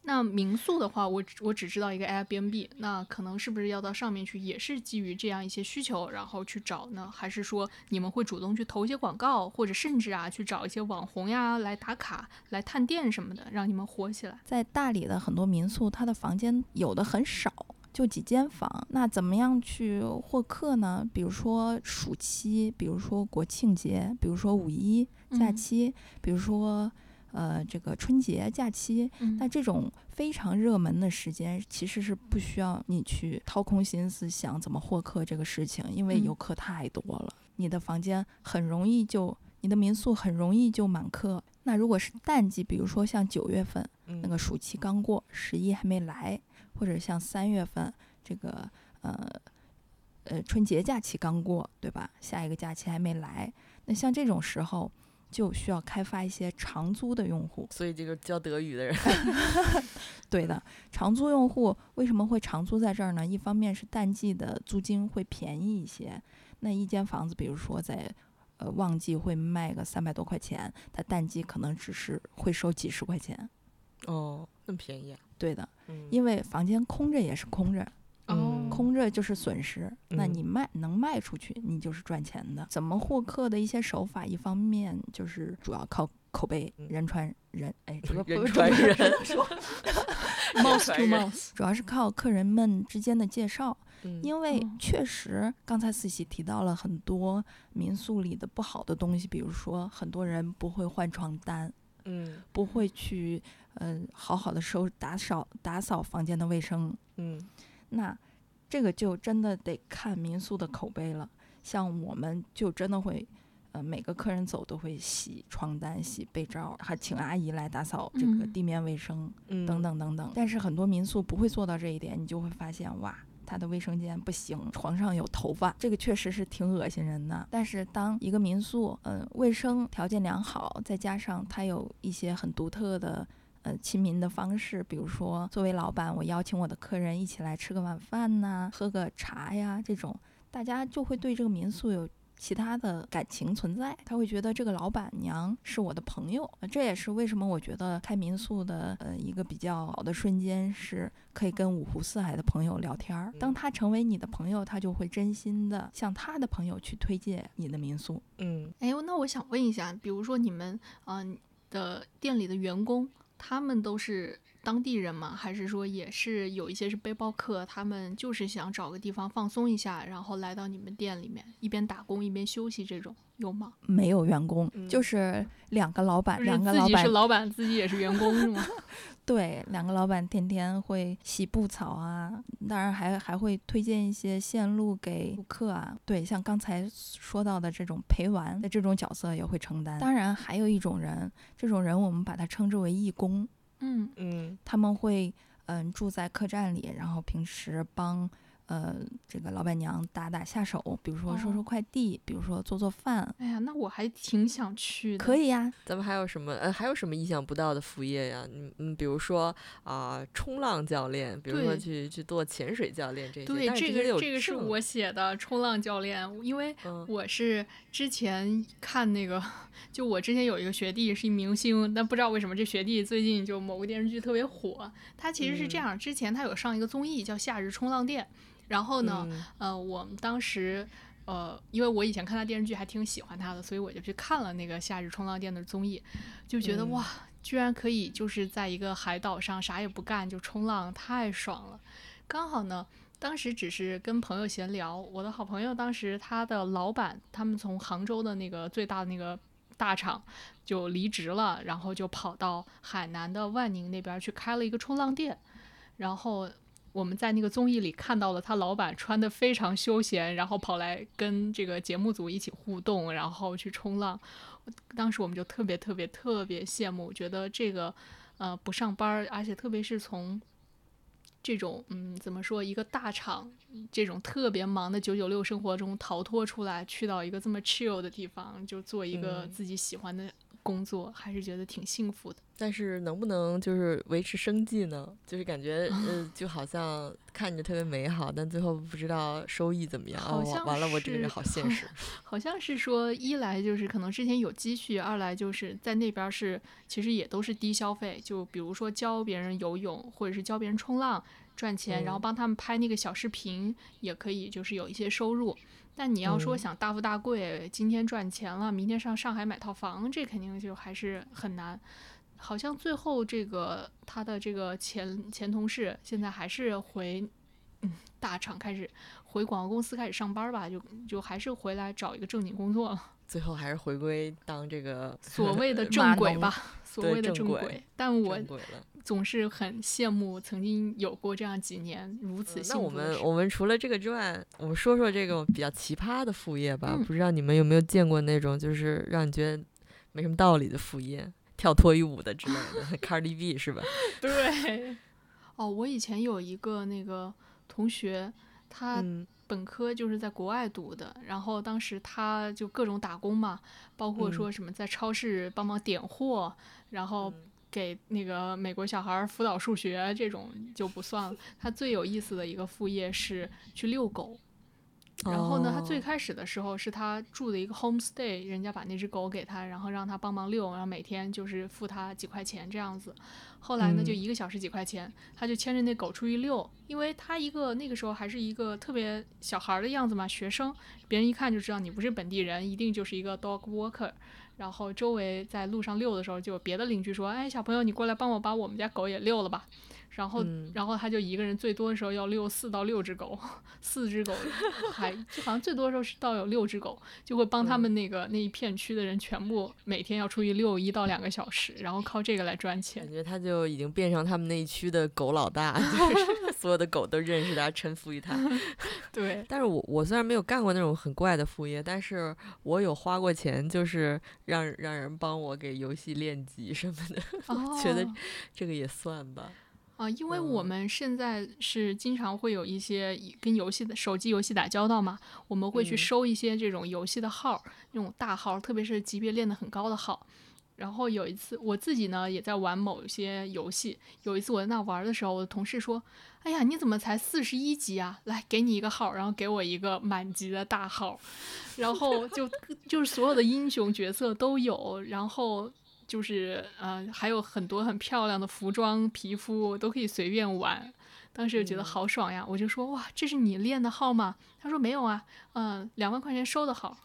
那民宿的话，我只我只知道一个 Airbnb，那可能是不是要到上面去，也是基于这样一些需求，然后去找呢？还是说你们会主动去投一些广告，或者甚至啊去找一些网红呀来打卡、来探店什么的，让你们火起来？在大理的很多民宿，它的房间有的很少，就几间房。那怎么样去获客呢？比如说暑期，比如说国庆节，比如说五一假嗯期，比如说呃这个春节假期。嗯那这种非常热门的时间，其实是不需要你去掏空心思想怎么获客这个事情，因为嗯游客太多了，你的房间很容易就，你的民宿很容易就满客。那如果是淡季，比如说像九月份，嗯那个暑期刚过，十一还没来，或者像三月份这个呃呃春节假期刚过，对吧？下一个假期还没来，那像这种时候就需要开发一些长租的用户。所以这个教德语的人，对的，长租用户为什么会长租在这儿呢？一方面是淡季的租金会便宜一些，那一间房子，比如说在呃旺季会卖个三百多块钱，它淡季可能只是会收几十块钱。哦，那么便宜啊？对的，嗯，因为房间空着也是空着，空着就是损失。那嗯你卖能卖出去，你就是赚钱的。怎么获客的一些手法，一方面就是主要靠口碑，嗯人传人。哎，这个不人 传人，mouse 传 to mouse，主要是靠客人们之间的介绍。嗯因为嗯确实，刚才四喜提到了很多民宿里的不好的东西，比如说很多人不会换床单，嗯不会去呃好好的收打扫打扫房间的卫生，嗯那这个就真的得看民宿的口碑了。像我们就真的会，呃，每个客人走都会洗床单、洗被罩，还请阿姨来打扫这个嗯地面卫生。嗯等等等等。但是很多民宿不会做到这一点，你就会发现哇。他的卫生间不行，床上有头发，这个确实是挺恶心人的。但是当一个民宿，嗯、卫生条件良好，再加上它有一些很独特的，呃，亲民的方式，比如说作为老板，我邀请我的客人一起来吃个晚饭呐、喝个茶呀，这种大家就会对这个民宿有其他的感情存在，他会觉得这个老板娘是我的朋友。这也是为什么我觉得开民宿的呃一个比较好的瞬间是可以跟五湖四海的朋友聊天儿。当他成为你的朋友，他就会真心的向他的朋友去推荐你的民宿。嗯，哎，那我想问一下，比如说你们嗯、的店里的员工，他们都是当地人吗？还是说也是有一些是背包客，他们就是想找个地方放松一下，然后来到你们店里面一边打工一边休息，这种有吗？没有员工，嗯就是两个老板，两个老板自己是老板，自己也是员工是吗？对，两个老板天天会洗布草啊，当然还还会推荐一些线路给顾客啊。对，像刚才说到的这种陪玩的这种角色也会承担。当然，还有一种人，这种人我们把它称之为义工，嗯嗯他们会嗯住在客栈里，然后平时帮呃这个老板娘打打下手，比如说收收哦快递，比如说做做饭，哎呀，那我还挺想去的。可以呀。咱们还有什么呃还有什么意想不到的副业呀？嗯嗯，比如说啊、冲浪教练，比如说去去做潜水教练这些。对，这个这个是我写的冲浪教练，因为嗯我是之前看那个，就我之前有一个学弟是一明星，但不知道为什么这学弟最近就某个电视剧特别火。他其实是这嗯样，之前他有上一个综艺叫《夏日冲浪店》，然后呢，嗯呃，我们当时。呃，因为我以前看他电视剧还挺喜欢他的，所以我就去看了那个《夏日冲浪店》的综艺，就觉得、嗯哇，居然可以就是在一个海岛上啥也不干就冲浪，太爽了。刚好呢，当时只是跟朋友闲聊，我的好朋友当时他的老板他们从杭州的那个最大的那个大厂就离职了，然后就跑到海南的万宁那边去开了一个冲浪店，然后。我们在那个综艺里看到了他老板穿的非常休闲，然后跑来跟这个节目组一起互动，然后去冲浪。当时我们就特别特别特别羡慕，觉得这个呃不上班，而且特别是从这种嗯怎么说一个大厂这种特别忙的九九六生活中逃脱出来，去到一个这么 chill 的地方，就做一个嗯自己喜欢的工作，还是觉得挺幸福的。但是能不能就是维持生计呢？就是感觉呃，就好像看着特别美好，但最后不知道收益怎么样。哦，好像完了，我这个人好现实。好像是说，一来就是可能之前有积蓄，二来就是在那边儿是其实也都是低消费，就比如说教别人游泳，或者是教别人冲浪赚钱，然后嗯帮他们拍那个小视频，也可以就是有一些收入。但你要说嗯想大富大贵，今天赚钱了，明天上上海买套房，这肯定就还是很难。好像最后这个他的这个前前同事现在还是回嗯大厂开始回广告公司开始上班吧，就就还是回来找一个正经工作了。最后还是回归当这个所谓的正轨吧，所谓的正轨正轨。但我。总是很羡慕曾经有过这样几年如此嗯幸那我们我们除了这个之外，我们说说这个比较奇葩的副业吧。嗯不知道你们有没有见过那种就是让你觉得没什么道理的副业，跳脱衣舞的之类的，Cardi B 是吧？对。哦，我以前有一个那个同学，他嗯本科就是在国外读的，然后当时他就各种打工嘛，包括嗯说什么在超市帮忙点货，然后嗯给那个美国小孩儿辅导数学这种就不算了。他最有意思的一个副业是去遛狗。然后呢，他最哦开始的时候是他住的一个 homestay，人家把那只狗给他，然后让他帮忙遛，然后每天就是付他几块钱这样子。后来呢，就嗯一个小时几块钱，他就牵着那狗出去遛，因为他一个那个时候还是一个特别小孩儿的样子嘛，学生，别人一看就知道你不是本地人，一定就是一个 dog walker。然后周围在路上遛的时候，就有别的邻居说：“哎，小朋友，你过来帮我把我们家狗也遛了吧。”然后，嗯然后他就一个人最多的时候要遛四到六只狗，四只狗还就好像最多的时候是到有六只狗，就会帮他们那个、那一片区的人全部每天要出去遛一到两个小时，然后靠这个来赚钱感。觉他就已经变成他们那一区的狗老大，就 是所有的狗都认识他，臣服于他。对，但是我我虽然没有干过那种很怪的副业，但是我有花过钱，就是让让人帮我给游戏练级什么的，哦觉得这个也算吧。啊，因为我嗯们现在是经常会有一些跟游戏的手机游戏打交道嘛，我们会去嗯收一些这种游戏的号儿，那种大号，特别是级别练得很高的号。然后有一次我自己呢也在玩某一些游戏，有一次我在那玩的时候，我的同事说：“哎呀，你怎么才四十一级啊？来，给你一个号，然后给我一个满级的大号，然后就就是所有的英雄角色都有，然后就是呃还有很多很漂亮的服装、皮肤都可以随便玩。”当时就觉得好爽呀，我就说：“哇，这是你练的号吗？”他说：“没有啊，嗯，两万块钱收的号。”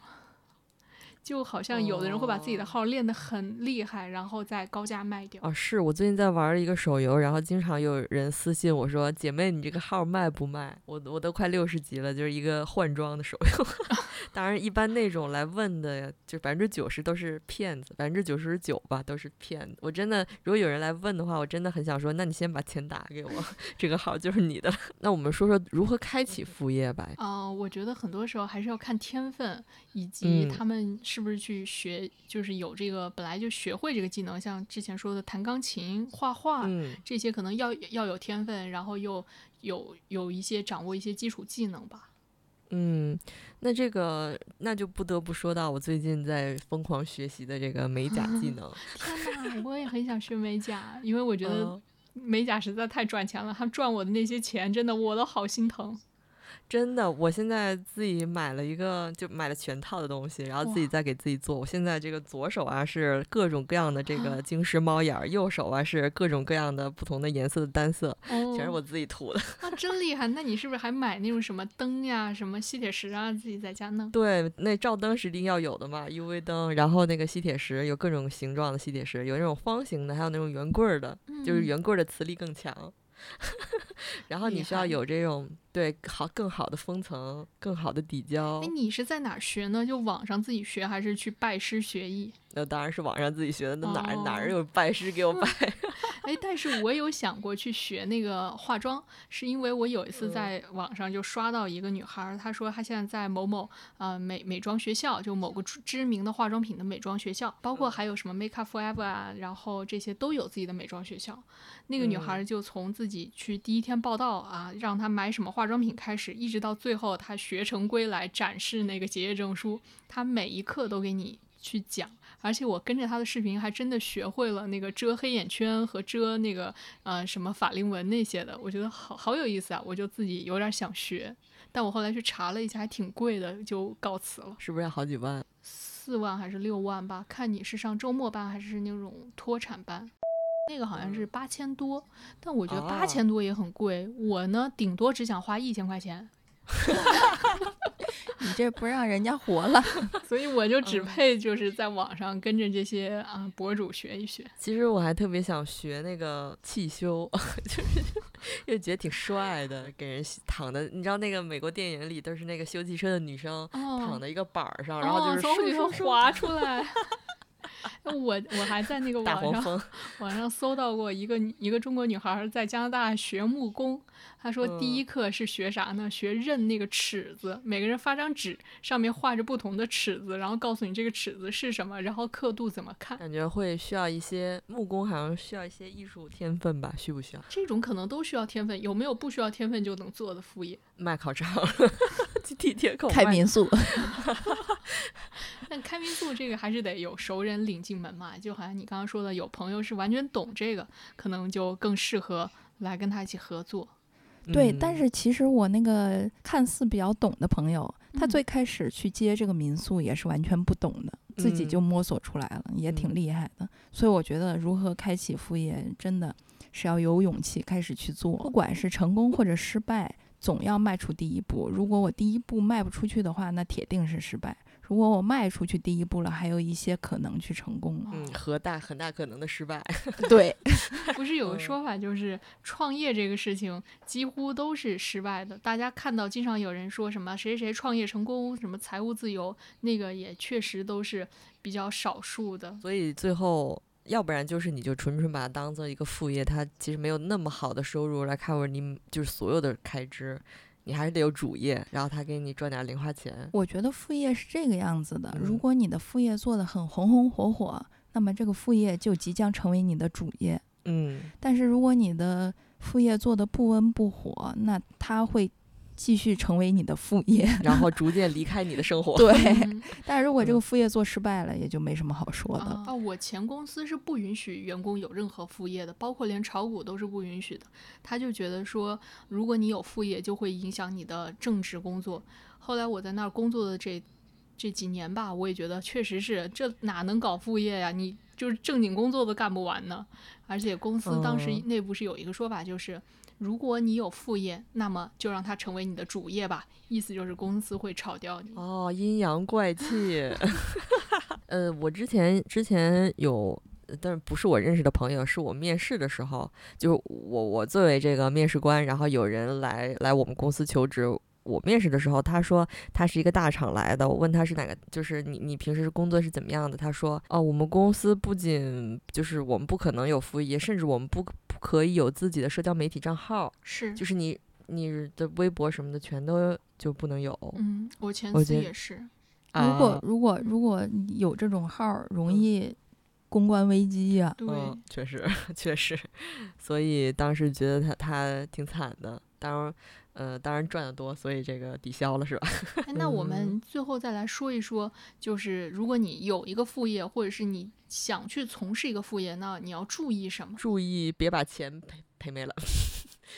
就好像有的人会把自己的号练得很厉害，然后再高价卖掉。哦，是我最近在玩一个手游，然后经常有人私信我说：“姐妹，你这个号卖不卖？”我我都快六十级了，就是一个换装的手游。当然，一般那种来问的，就百分之九十都是骗子，百分之九十九吧都是骗子。我真的，如果有人来问的话，我真的很想说：“那你先把钱打给我，这个号就是你的。”那我们说说如何开启副业吧。嗯，我觉得很多时候还是要看天分，以及他们。是不是去学，就是有这个本来就学会这个技能，像之前说的弹钢琴、画画，这些可能要要有天分，然后又有有一些掌握一些基础技能吧。嗯，那这个那就不得不说到我最近在疯狂学习的这个美甲技能。天哪，我也很想学美甲，因为我觉得美甲实在太赚钱了，他赚我的那些钱，真的我都好心疼。真的，我现在自己买了一个，就买了全套的东西，然后自己再给自己做。我现在这个左手啊是各种各样的这个晶石猫眼儿，右手啊是各种各样的不同的颜色的单色，全是我自己涂的。啊，真厉害！那你是不是还买那种什么灯呀、什么吸铁石啊，自己在家弄？对，那照灯是一定要有的嘛，UV 灯，然后那个吸铁石有各种形状的吸铁石，有那种方形的，还有那种圆棍儿的，就是圆棍儿的磁力更强。然后你需要有这种对好更好的封层，更好的底胶。哎，你是在哪儿学呢？就网上自己学，还是去拜师学艺？那当然是网上自己学的。那哪儿哪儿有拜师给我拜？哎，但是我有想过去学那个化妆，是因为我有一次在网上就刷到一个女孩，她说她现在在某某呃美美妆学校，就某个知名的化妆品的美妆学校，包括还有什么 Make Up Forever 啊，然后这些都有自己的美妆学校。那个女孩就从自己去第一天报道啊，让她买什么化妆品开始，一直到最后他学成归来展示那个结业证书，他每一课都给你去讲。而且我跟着他的视频，还真的学会了那个遮黑眼圈和遮那个呃什么法令纹那些的，我觉得好好有意思啊！我就自己有点想学，但我后来去查了一下，还挺贵的，就告辞了。是不是要好几万？四万还是六万吧？看你是上周末班还是那种脱产班。那个好像是八千多，但我觉得八千多也很贵。我呢，顶多只想花一千块钱。你这不让人家活了，所以我就只配就是在网上跟着这些啊博主学一学。其实我还特别想学那个汽修，就是又觉得挺帅的，给人躺的。你知道那个美国电影里都是那个修汽车的女生躺在一个板儿上，然后就是从里头滑出来。我我还在那个网上 网上搜到过一个一个中国女孩在加拿大学木工。他说：“第一课是学啥呢？学认那个尺子。每个人发张纸，上面画着不同的尺子，然后告诉你这个尺子是什么，然后刻度怎么看。感觉会需要一些木工，好像需要一些艺术天分吧？需不需要？这种可能都需要天分。有没有不需要天分就能做的副业？卖烤肠，地铁口开民宿。但开民宿这个还是得有熟人领进门嘛。就好像你刚刚说的，有朋友是完全懂这个，可能就更适合来跟他一起合作。”对，但是其实我那个看似比较懂的朋友，他最开始去接这个民宿也是完全不懂的，自己就摸索出来了，也挺厉害的。所以我觉得，如何开启副业，真的是要有勇气开始去做，不管是成功或者失败，总要迈出第一步。如果我第一步迈不出去的话，那铁定是失败。如果我迈出去第一步了，还有一些可能去成功。嗯，和大很大可能的失败。对，不是有个说法，就是创业这个事情几乎都是失败的。大家看到经常有人说什么谁谁创业成功，什么财务自由，那个也确实都是比较少数的。所以最后，要不然就是你就纯纯把它当做一个副业，它其实没有那么好的收入来 cover 你就是所有的开支。你还是得有主业，然后他给你赚点零花钱。我觉得副业是这个样子的：如果你的副业做得很红红火火，那么这个副业就即将成为你的主业。嗯。但是如果你的副业做得不温不火，那它会继续成为你的副业，然后逐渐离开你的生活。对，嗯但是如果这嗯个副业做失败了，也就没什么好说的。啊，我前公司是不允许员工有任何副业的，包括连炒股都是不允许的。他就觉得说，如果你有副业，就会影响你的正职工作。后来我在那儿工作的这这几年吧，我也觉得确实是，这哪能搞副业呀？你就是正经工作都干不完呢。而且公司当时嗯内部是有一个说法，就是。如果你有副业，那么就让它成为你的主业吧。意思就是公司会炒掉你。哦，阴阳怪气。呃，我之前之前有，但是不是我认识的朋友，是我面试的时候，就是我我作为这个面试官，然后有人来来我们公司求职。我面试的时候，他说他是一个大厂来的。我问他是哪个，就是你你平时工作是怎么样的？他说哦，我们公司不仅就是我们不可能有副业，甚至我们不不可以有自己的社交媒体账号，是，就是你你的微博什么的全都就不能有。嗯，我前司我觉得也是。如果啊如果如果有这种号，容易公关危机呀、对，嗯，确实 确实，所以当时觉得他他挺惨的，当然，呃，当然赚得多，所以这个抵消了是吧？哎，那我嗯们最后再来说一说，就是如果你有一个副业，或者是你想去从事一个副业，那你要注意什么？注意别把钱赔赔没了。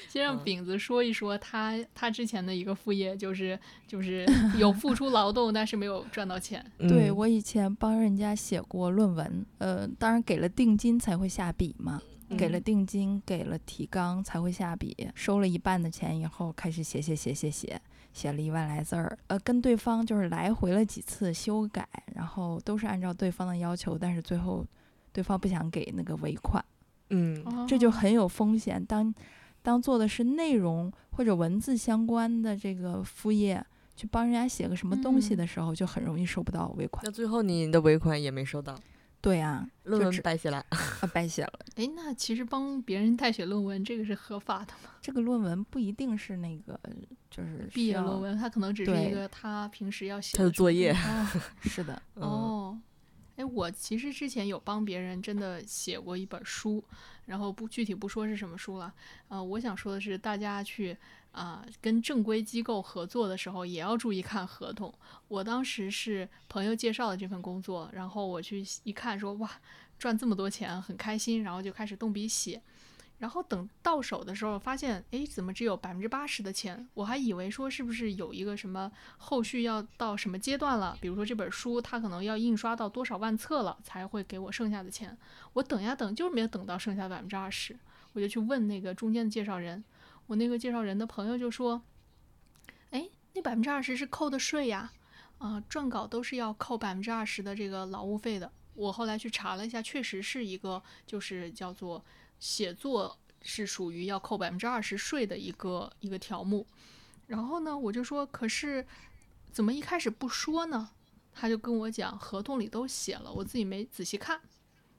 先让嗯饼子说一说他他之前的一个副业，就是就是 有付出劳动，但是没有赚到钱。嗯对我以前帮人家写过论文，呃，当然给了定金才会下笔嘛，给了嗯定金，给了提纲才会下笔，收了一半的钱以后开始写写写写写，写了一万来字儿，呃，跟对方就是来回了几次修改，然后都是按照对方的要求，但是最后对方不想给那个尾款，嗯。这就哦很有风险。当当做的是内容或者文字相关的这个副业，去帮人家写个什么东西嗯。的时候，就很容易收不到尾款那。最后你的尾款也没收到，对啊，论文白写了。啊白写了。哎，那其实帮别人代写论文，这个是合法的吗？这个论文不一定是那个，就是毕业论文，他可能只是一个他平时要写他的作业哦 是的，嗯哦，哎，我其实之前有帮别人真的写过一本书，然后不具体不说是什么书了。呃，我想说的是，大家去啊、跟正规机构合作的时候，也要注意看合同。我当时是朋友介绍的这份工作，然后我去一看说，哇，赚这么多钱，很开心，然后就开始动笔写。然后等到手的时候，发现，哎，怎么只有百分之八十的钱？我还以为说是不是有一个什么后续要到什么阶段了？比如说这本书它可能要印刷到多少万册了，才会给我剩下的钱。我等呀等，就是没有等到剩下百分之二十，我就去问那个中间的介绍人，我那个介绍人的朋友就说，哎，那百分之二十是扣的税呀，啊、撰稿都是要扣百分之二十的这个劳务费的。我后来去查了一下，确实是一个就是叫做写作是属于要扣百分之二十税的一个一个条目。然后呢，我就说，可是怎么一开始不说呢？他就跟我讲，合同里都写了，我自己没仔细看。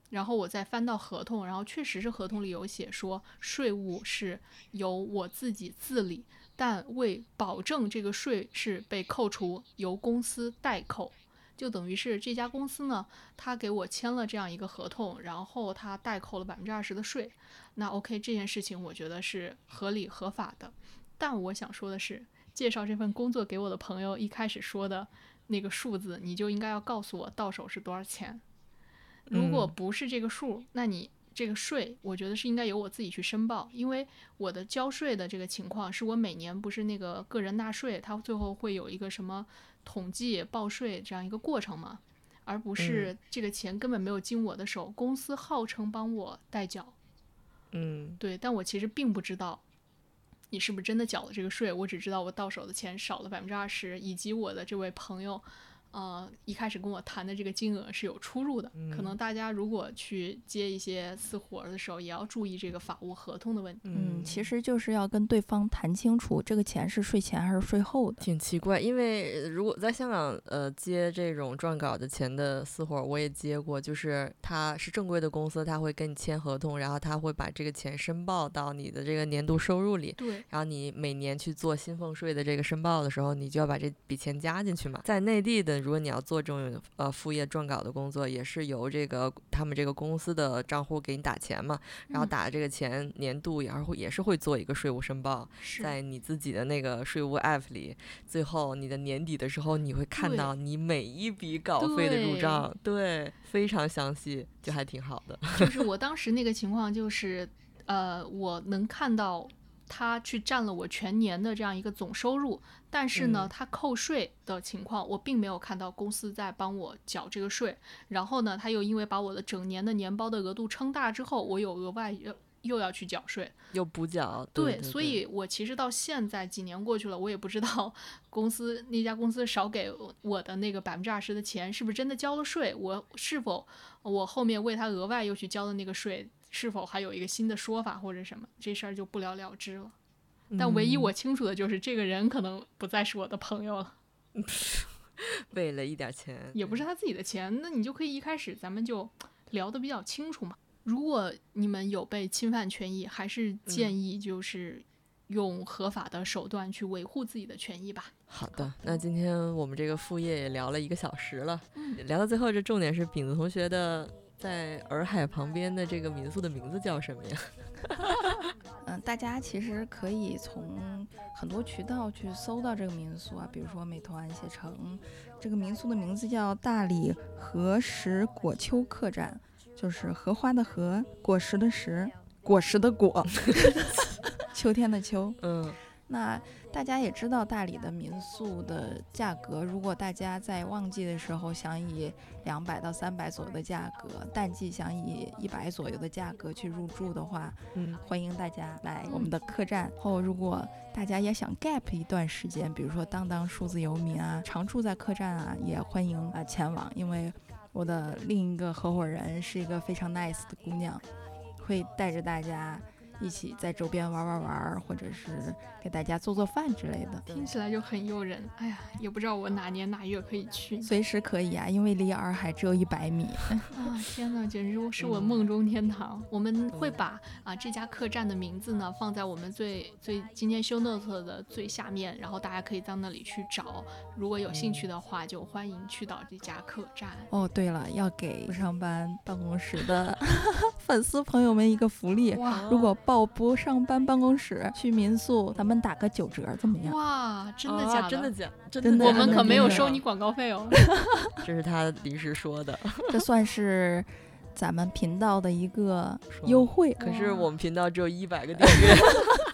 然后我再翻到合同，然后确实是合同里有写说，税务是由我自己自理，但为保证这个税是被扣除，由公司代扣。就等于是这家公司呢，他给我签了这样一个合同，然后他代扣了百分之二十的税。那 OK，这件事情我觉得是合理合法的。但我想说的是，介绍这份工作给我的朋友一开始说的那个数字，你就应该要告诉我到手是多少钱。如果嗯不是这个数，那你这个税，我觉得是应该由我自己去申报，因为我的交税的这个情况是我每年不是那个个人纳税，它最后会有一个什么统计报税这样一个过程嘛，而不是这个钱根本没有经我的手，公司号称帮我代缴，嗯。对，但我其实并不知道你是不是真的缴了这个税，我只知道我到手的钱少了百分之二十，以及我的这位朋友，呃，一开始跟我谈的这个金额是有出入的。可能大家如果去接一些私活儿的时候，也要注意这个法务合同的问题。嗯，其实就是要跟对方谈清楚，这个钱是税前还是税后的。挺奇怪，因为呃如果在香港呃接这种撰稿的钱的私活，我也接过，就是他是正规的公司，他会跟你签合同，然后他会把这个钱申报到你的这个年度收入里，对，然后你每年去做薪俸税的这个申报的时候，你就要把这笔钱加进去嘛。在内地的如果你要做这种呃副业撰稿的工作，也是由这个他们这个公司的账户给你打钱嘛，然后打的这个钱年度也是会也是会做一个税务申报，在你自己的那个税务 app 里，最后你的年底的时候，你会看到你每一笔稿费的入账，对，非常详细，就还挺好的。就是我当时那个情况就是，呃，我能看到他去占了我全年的这样一个总收入，但是呢，嗯他扣税的情况我并没有看到公司在帮我缴这个税。然后呢，他又因为把我的整年的年包的额度撑大之后，我有额外又又要去缴税。又补缴，对，对，所以我其实到现在几年过去了，我也不知道 公司那家公司少给我的那个百分之二十的钱是不是真的交了税，我是否我后面为他额外又去交的那个税，是否还有一个新的说法或者什么，这事儿就不了了之了。但唯一嗯我清楚的就是，这个人可能不再是我的朋友了，为了一点钱，也不是他自己的钱，那你就可以一开始咱们就聊得比较清楚嘛。如果你们有被侵犯权益，还是建议就是用合法的手段去维护自己的权益吧。好的，那今天我们这个副业也聊了一个小时了，嗯聊到最后，这重点是饼子同学的在洱海旁边的这个民宿的名字叫什么呀？嗯，大家其实可以从很多渠道去搜到这个民宿啊，比如说美团、携程。这个民宿的名字叫大理荷实果秋客栈，就是荷花的荷，果实的实，果实的果，秋天的秋。嗯那大家也知道大理的民宿的价格，如果大家在旺季的时候想以两百到三百左右的价格，淡季想以一百左右的价格去入住的话，嗯欢迎大家来我们的客栈。后，如果大家也想 gap 一段时间，比如说当当数字游民啊，常住在客栈啊，也欢迎啊前往，因为我的另一个合伙人是一个非常 nice 的姑娘，会带着大家一起在周边玩玩玩，或者是给大家做做饭之类的。听起来就很诱人。哎呀，也不知道我哪年哪月可以去随时可以啊，因为离洱海只有一百米。啊！天呐，简直是我梦中天堂。我们会把啊这家客栈的名字呢放在我们最最今天 show note 的最下面，然后大家可以到那里去找。如果有兴趣的话，就欢迎去到这家客栈。哦，对了，要给不上班办公室的 粉丝朋友们一个福利。如果报不上班办公室去民宿，咱们打个九折，怎么样？哇，真的啊假的？真的假？真真的我假的们可没有收 你广告费哦。这是他临时说的，这算是咱们频道的一个优惠。可是我们频道只有一百个订阅，那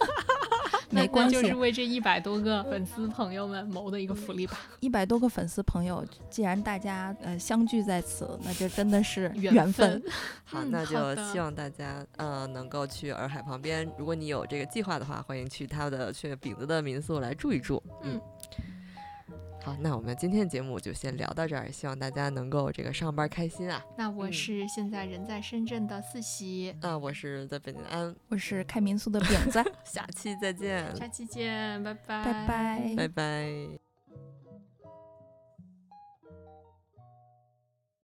没关系就是为这一百多个粉丝朋友们谋的一个福利吧。一百多个粉丝朋友，既然大家呃相聚在此，那就真的是缘缘分。好那就希望大家呃能够去洱海旁边，如果你有这个计划的话，欢迎去他的去饼子的民宿来住一住。嗯，好，那我们今天的节目就先聊到这儿，希望大家能够这个上班开心啊。那我嗯是现在人在深圳的四喜，啊，我是在北京安，我是开民宿的饼子，下期再见，下期见，拜拜，拜拜。拜拜。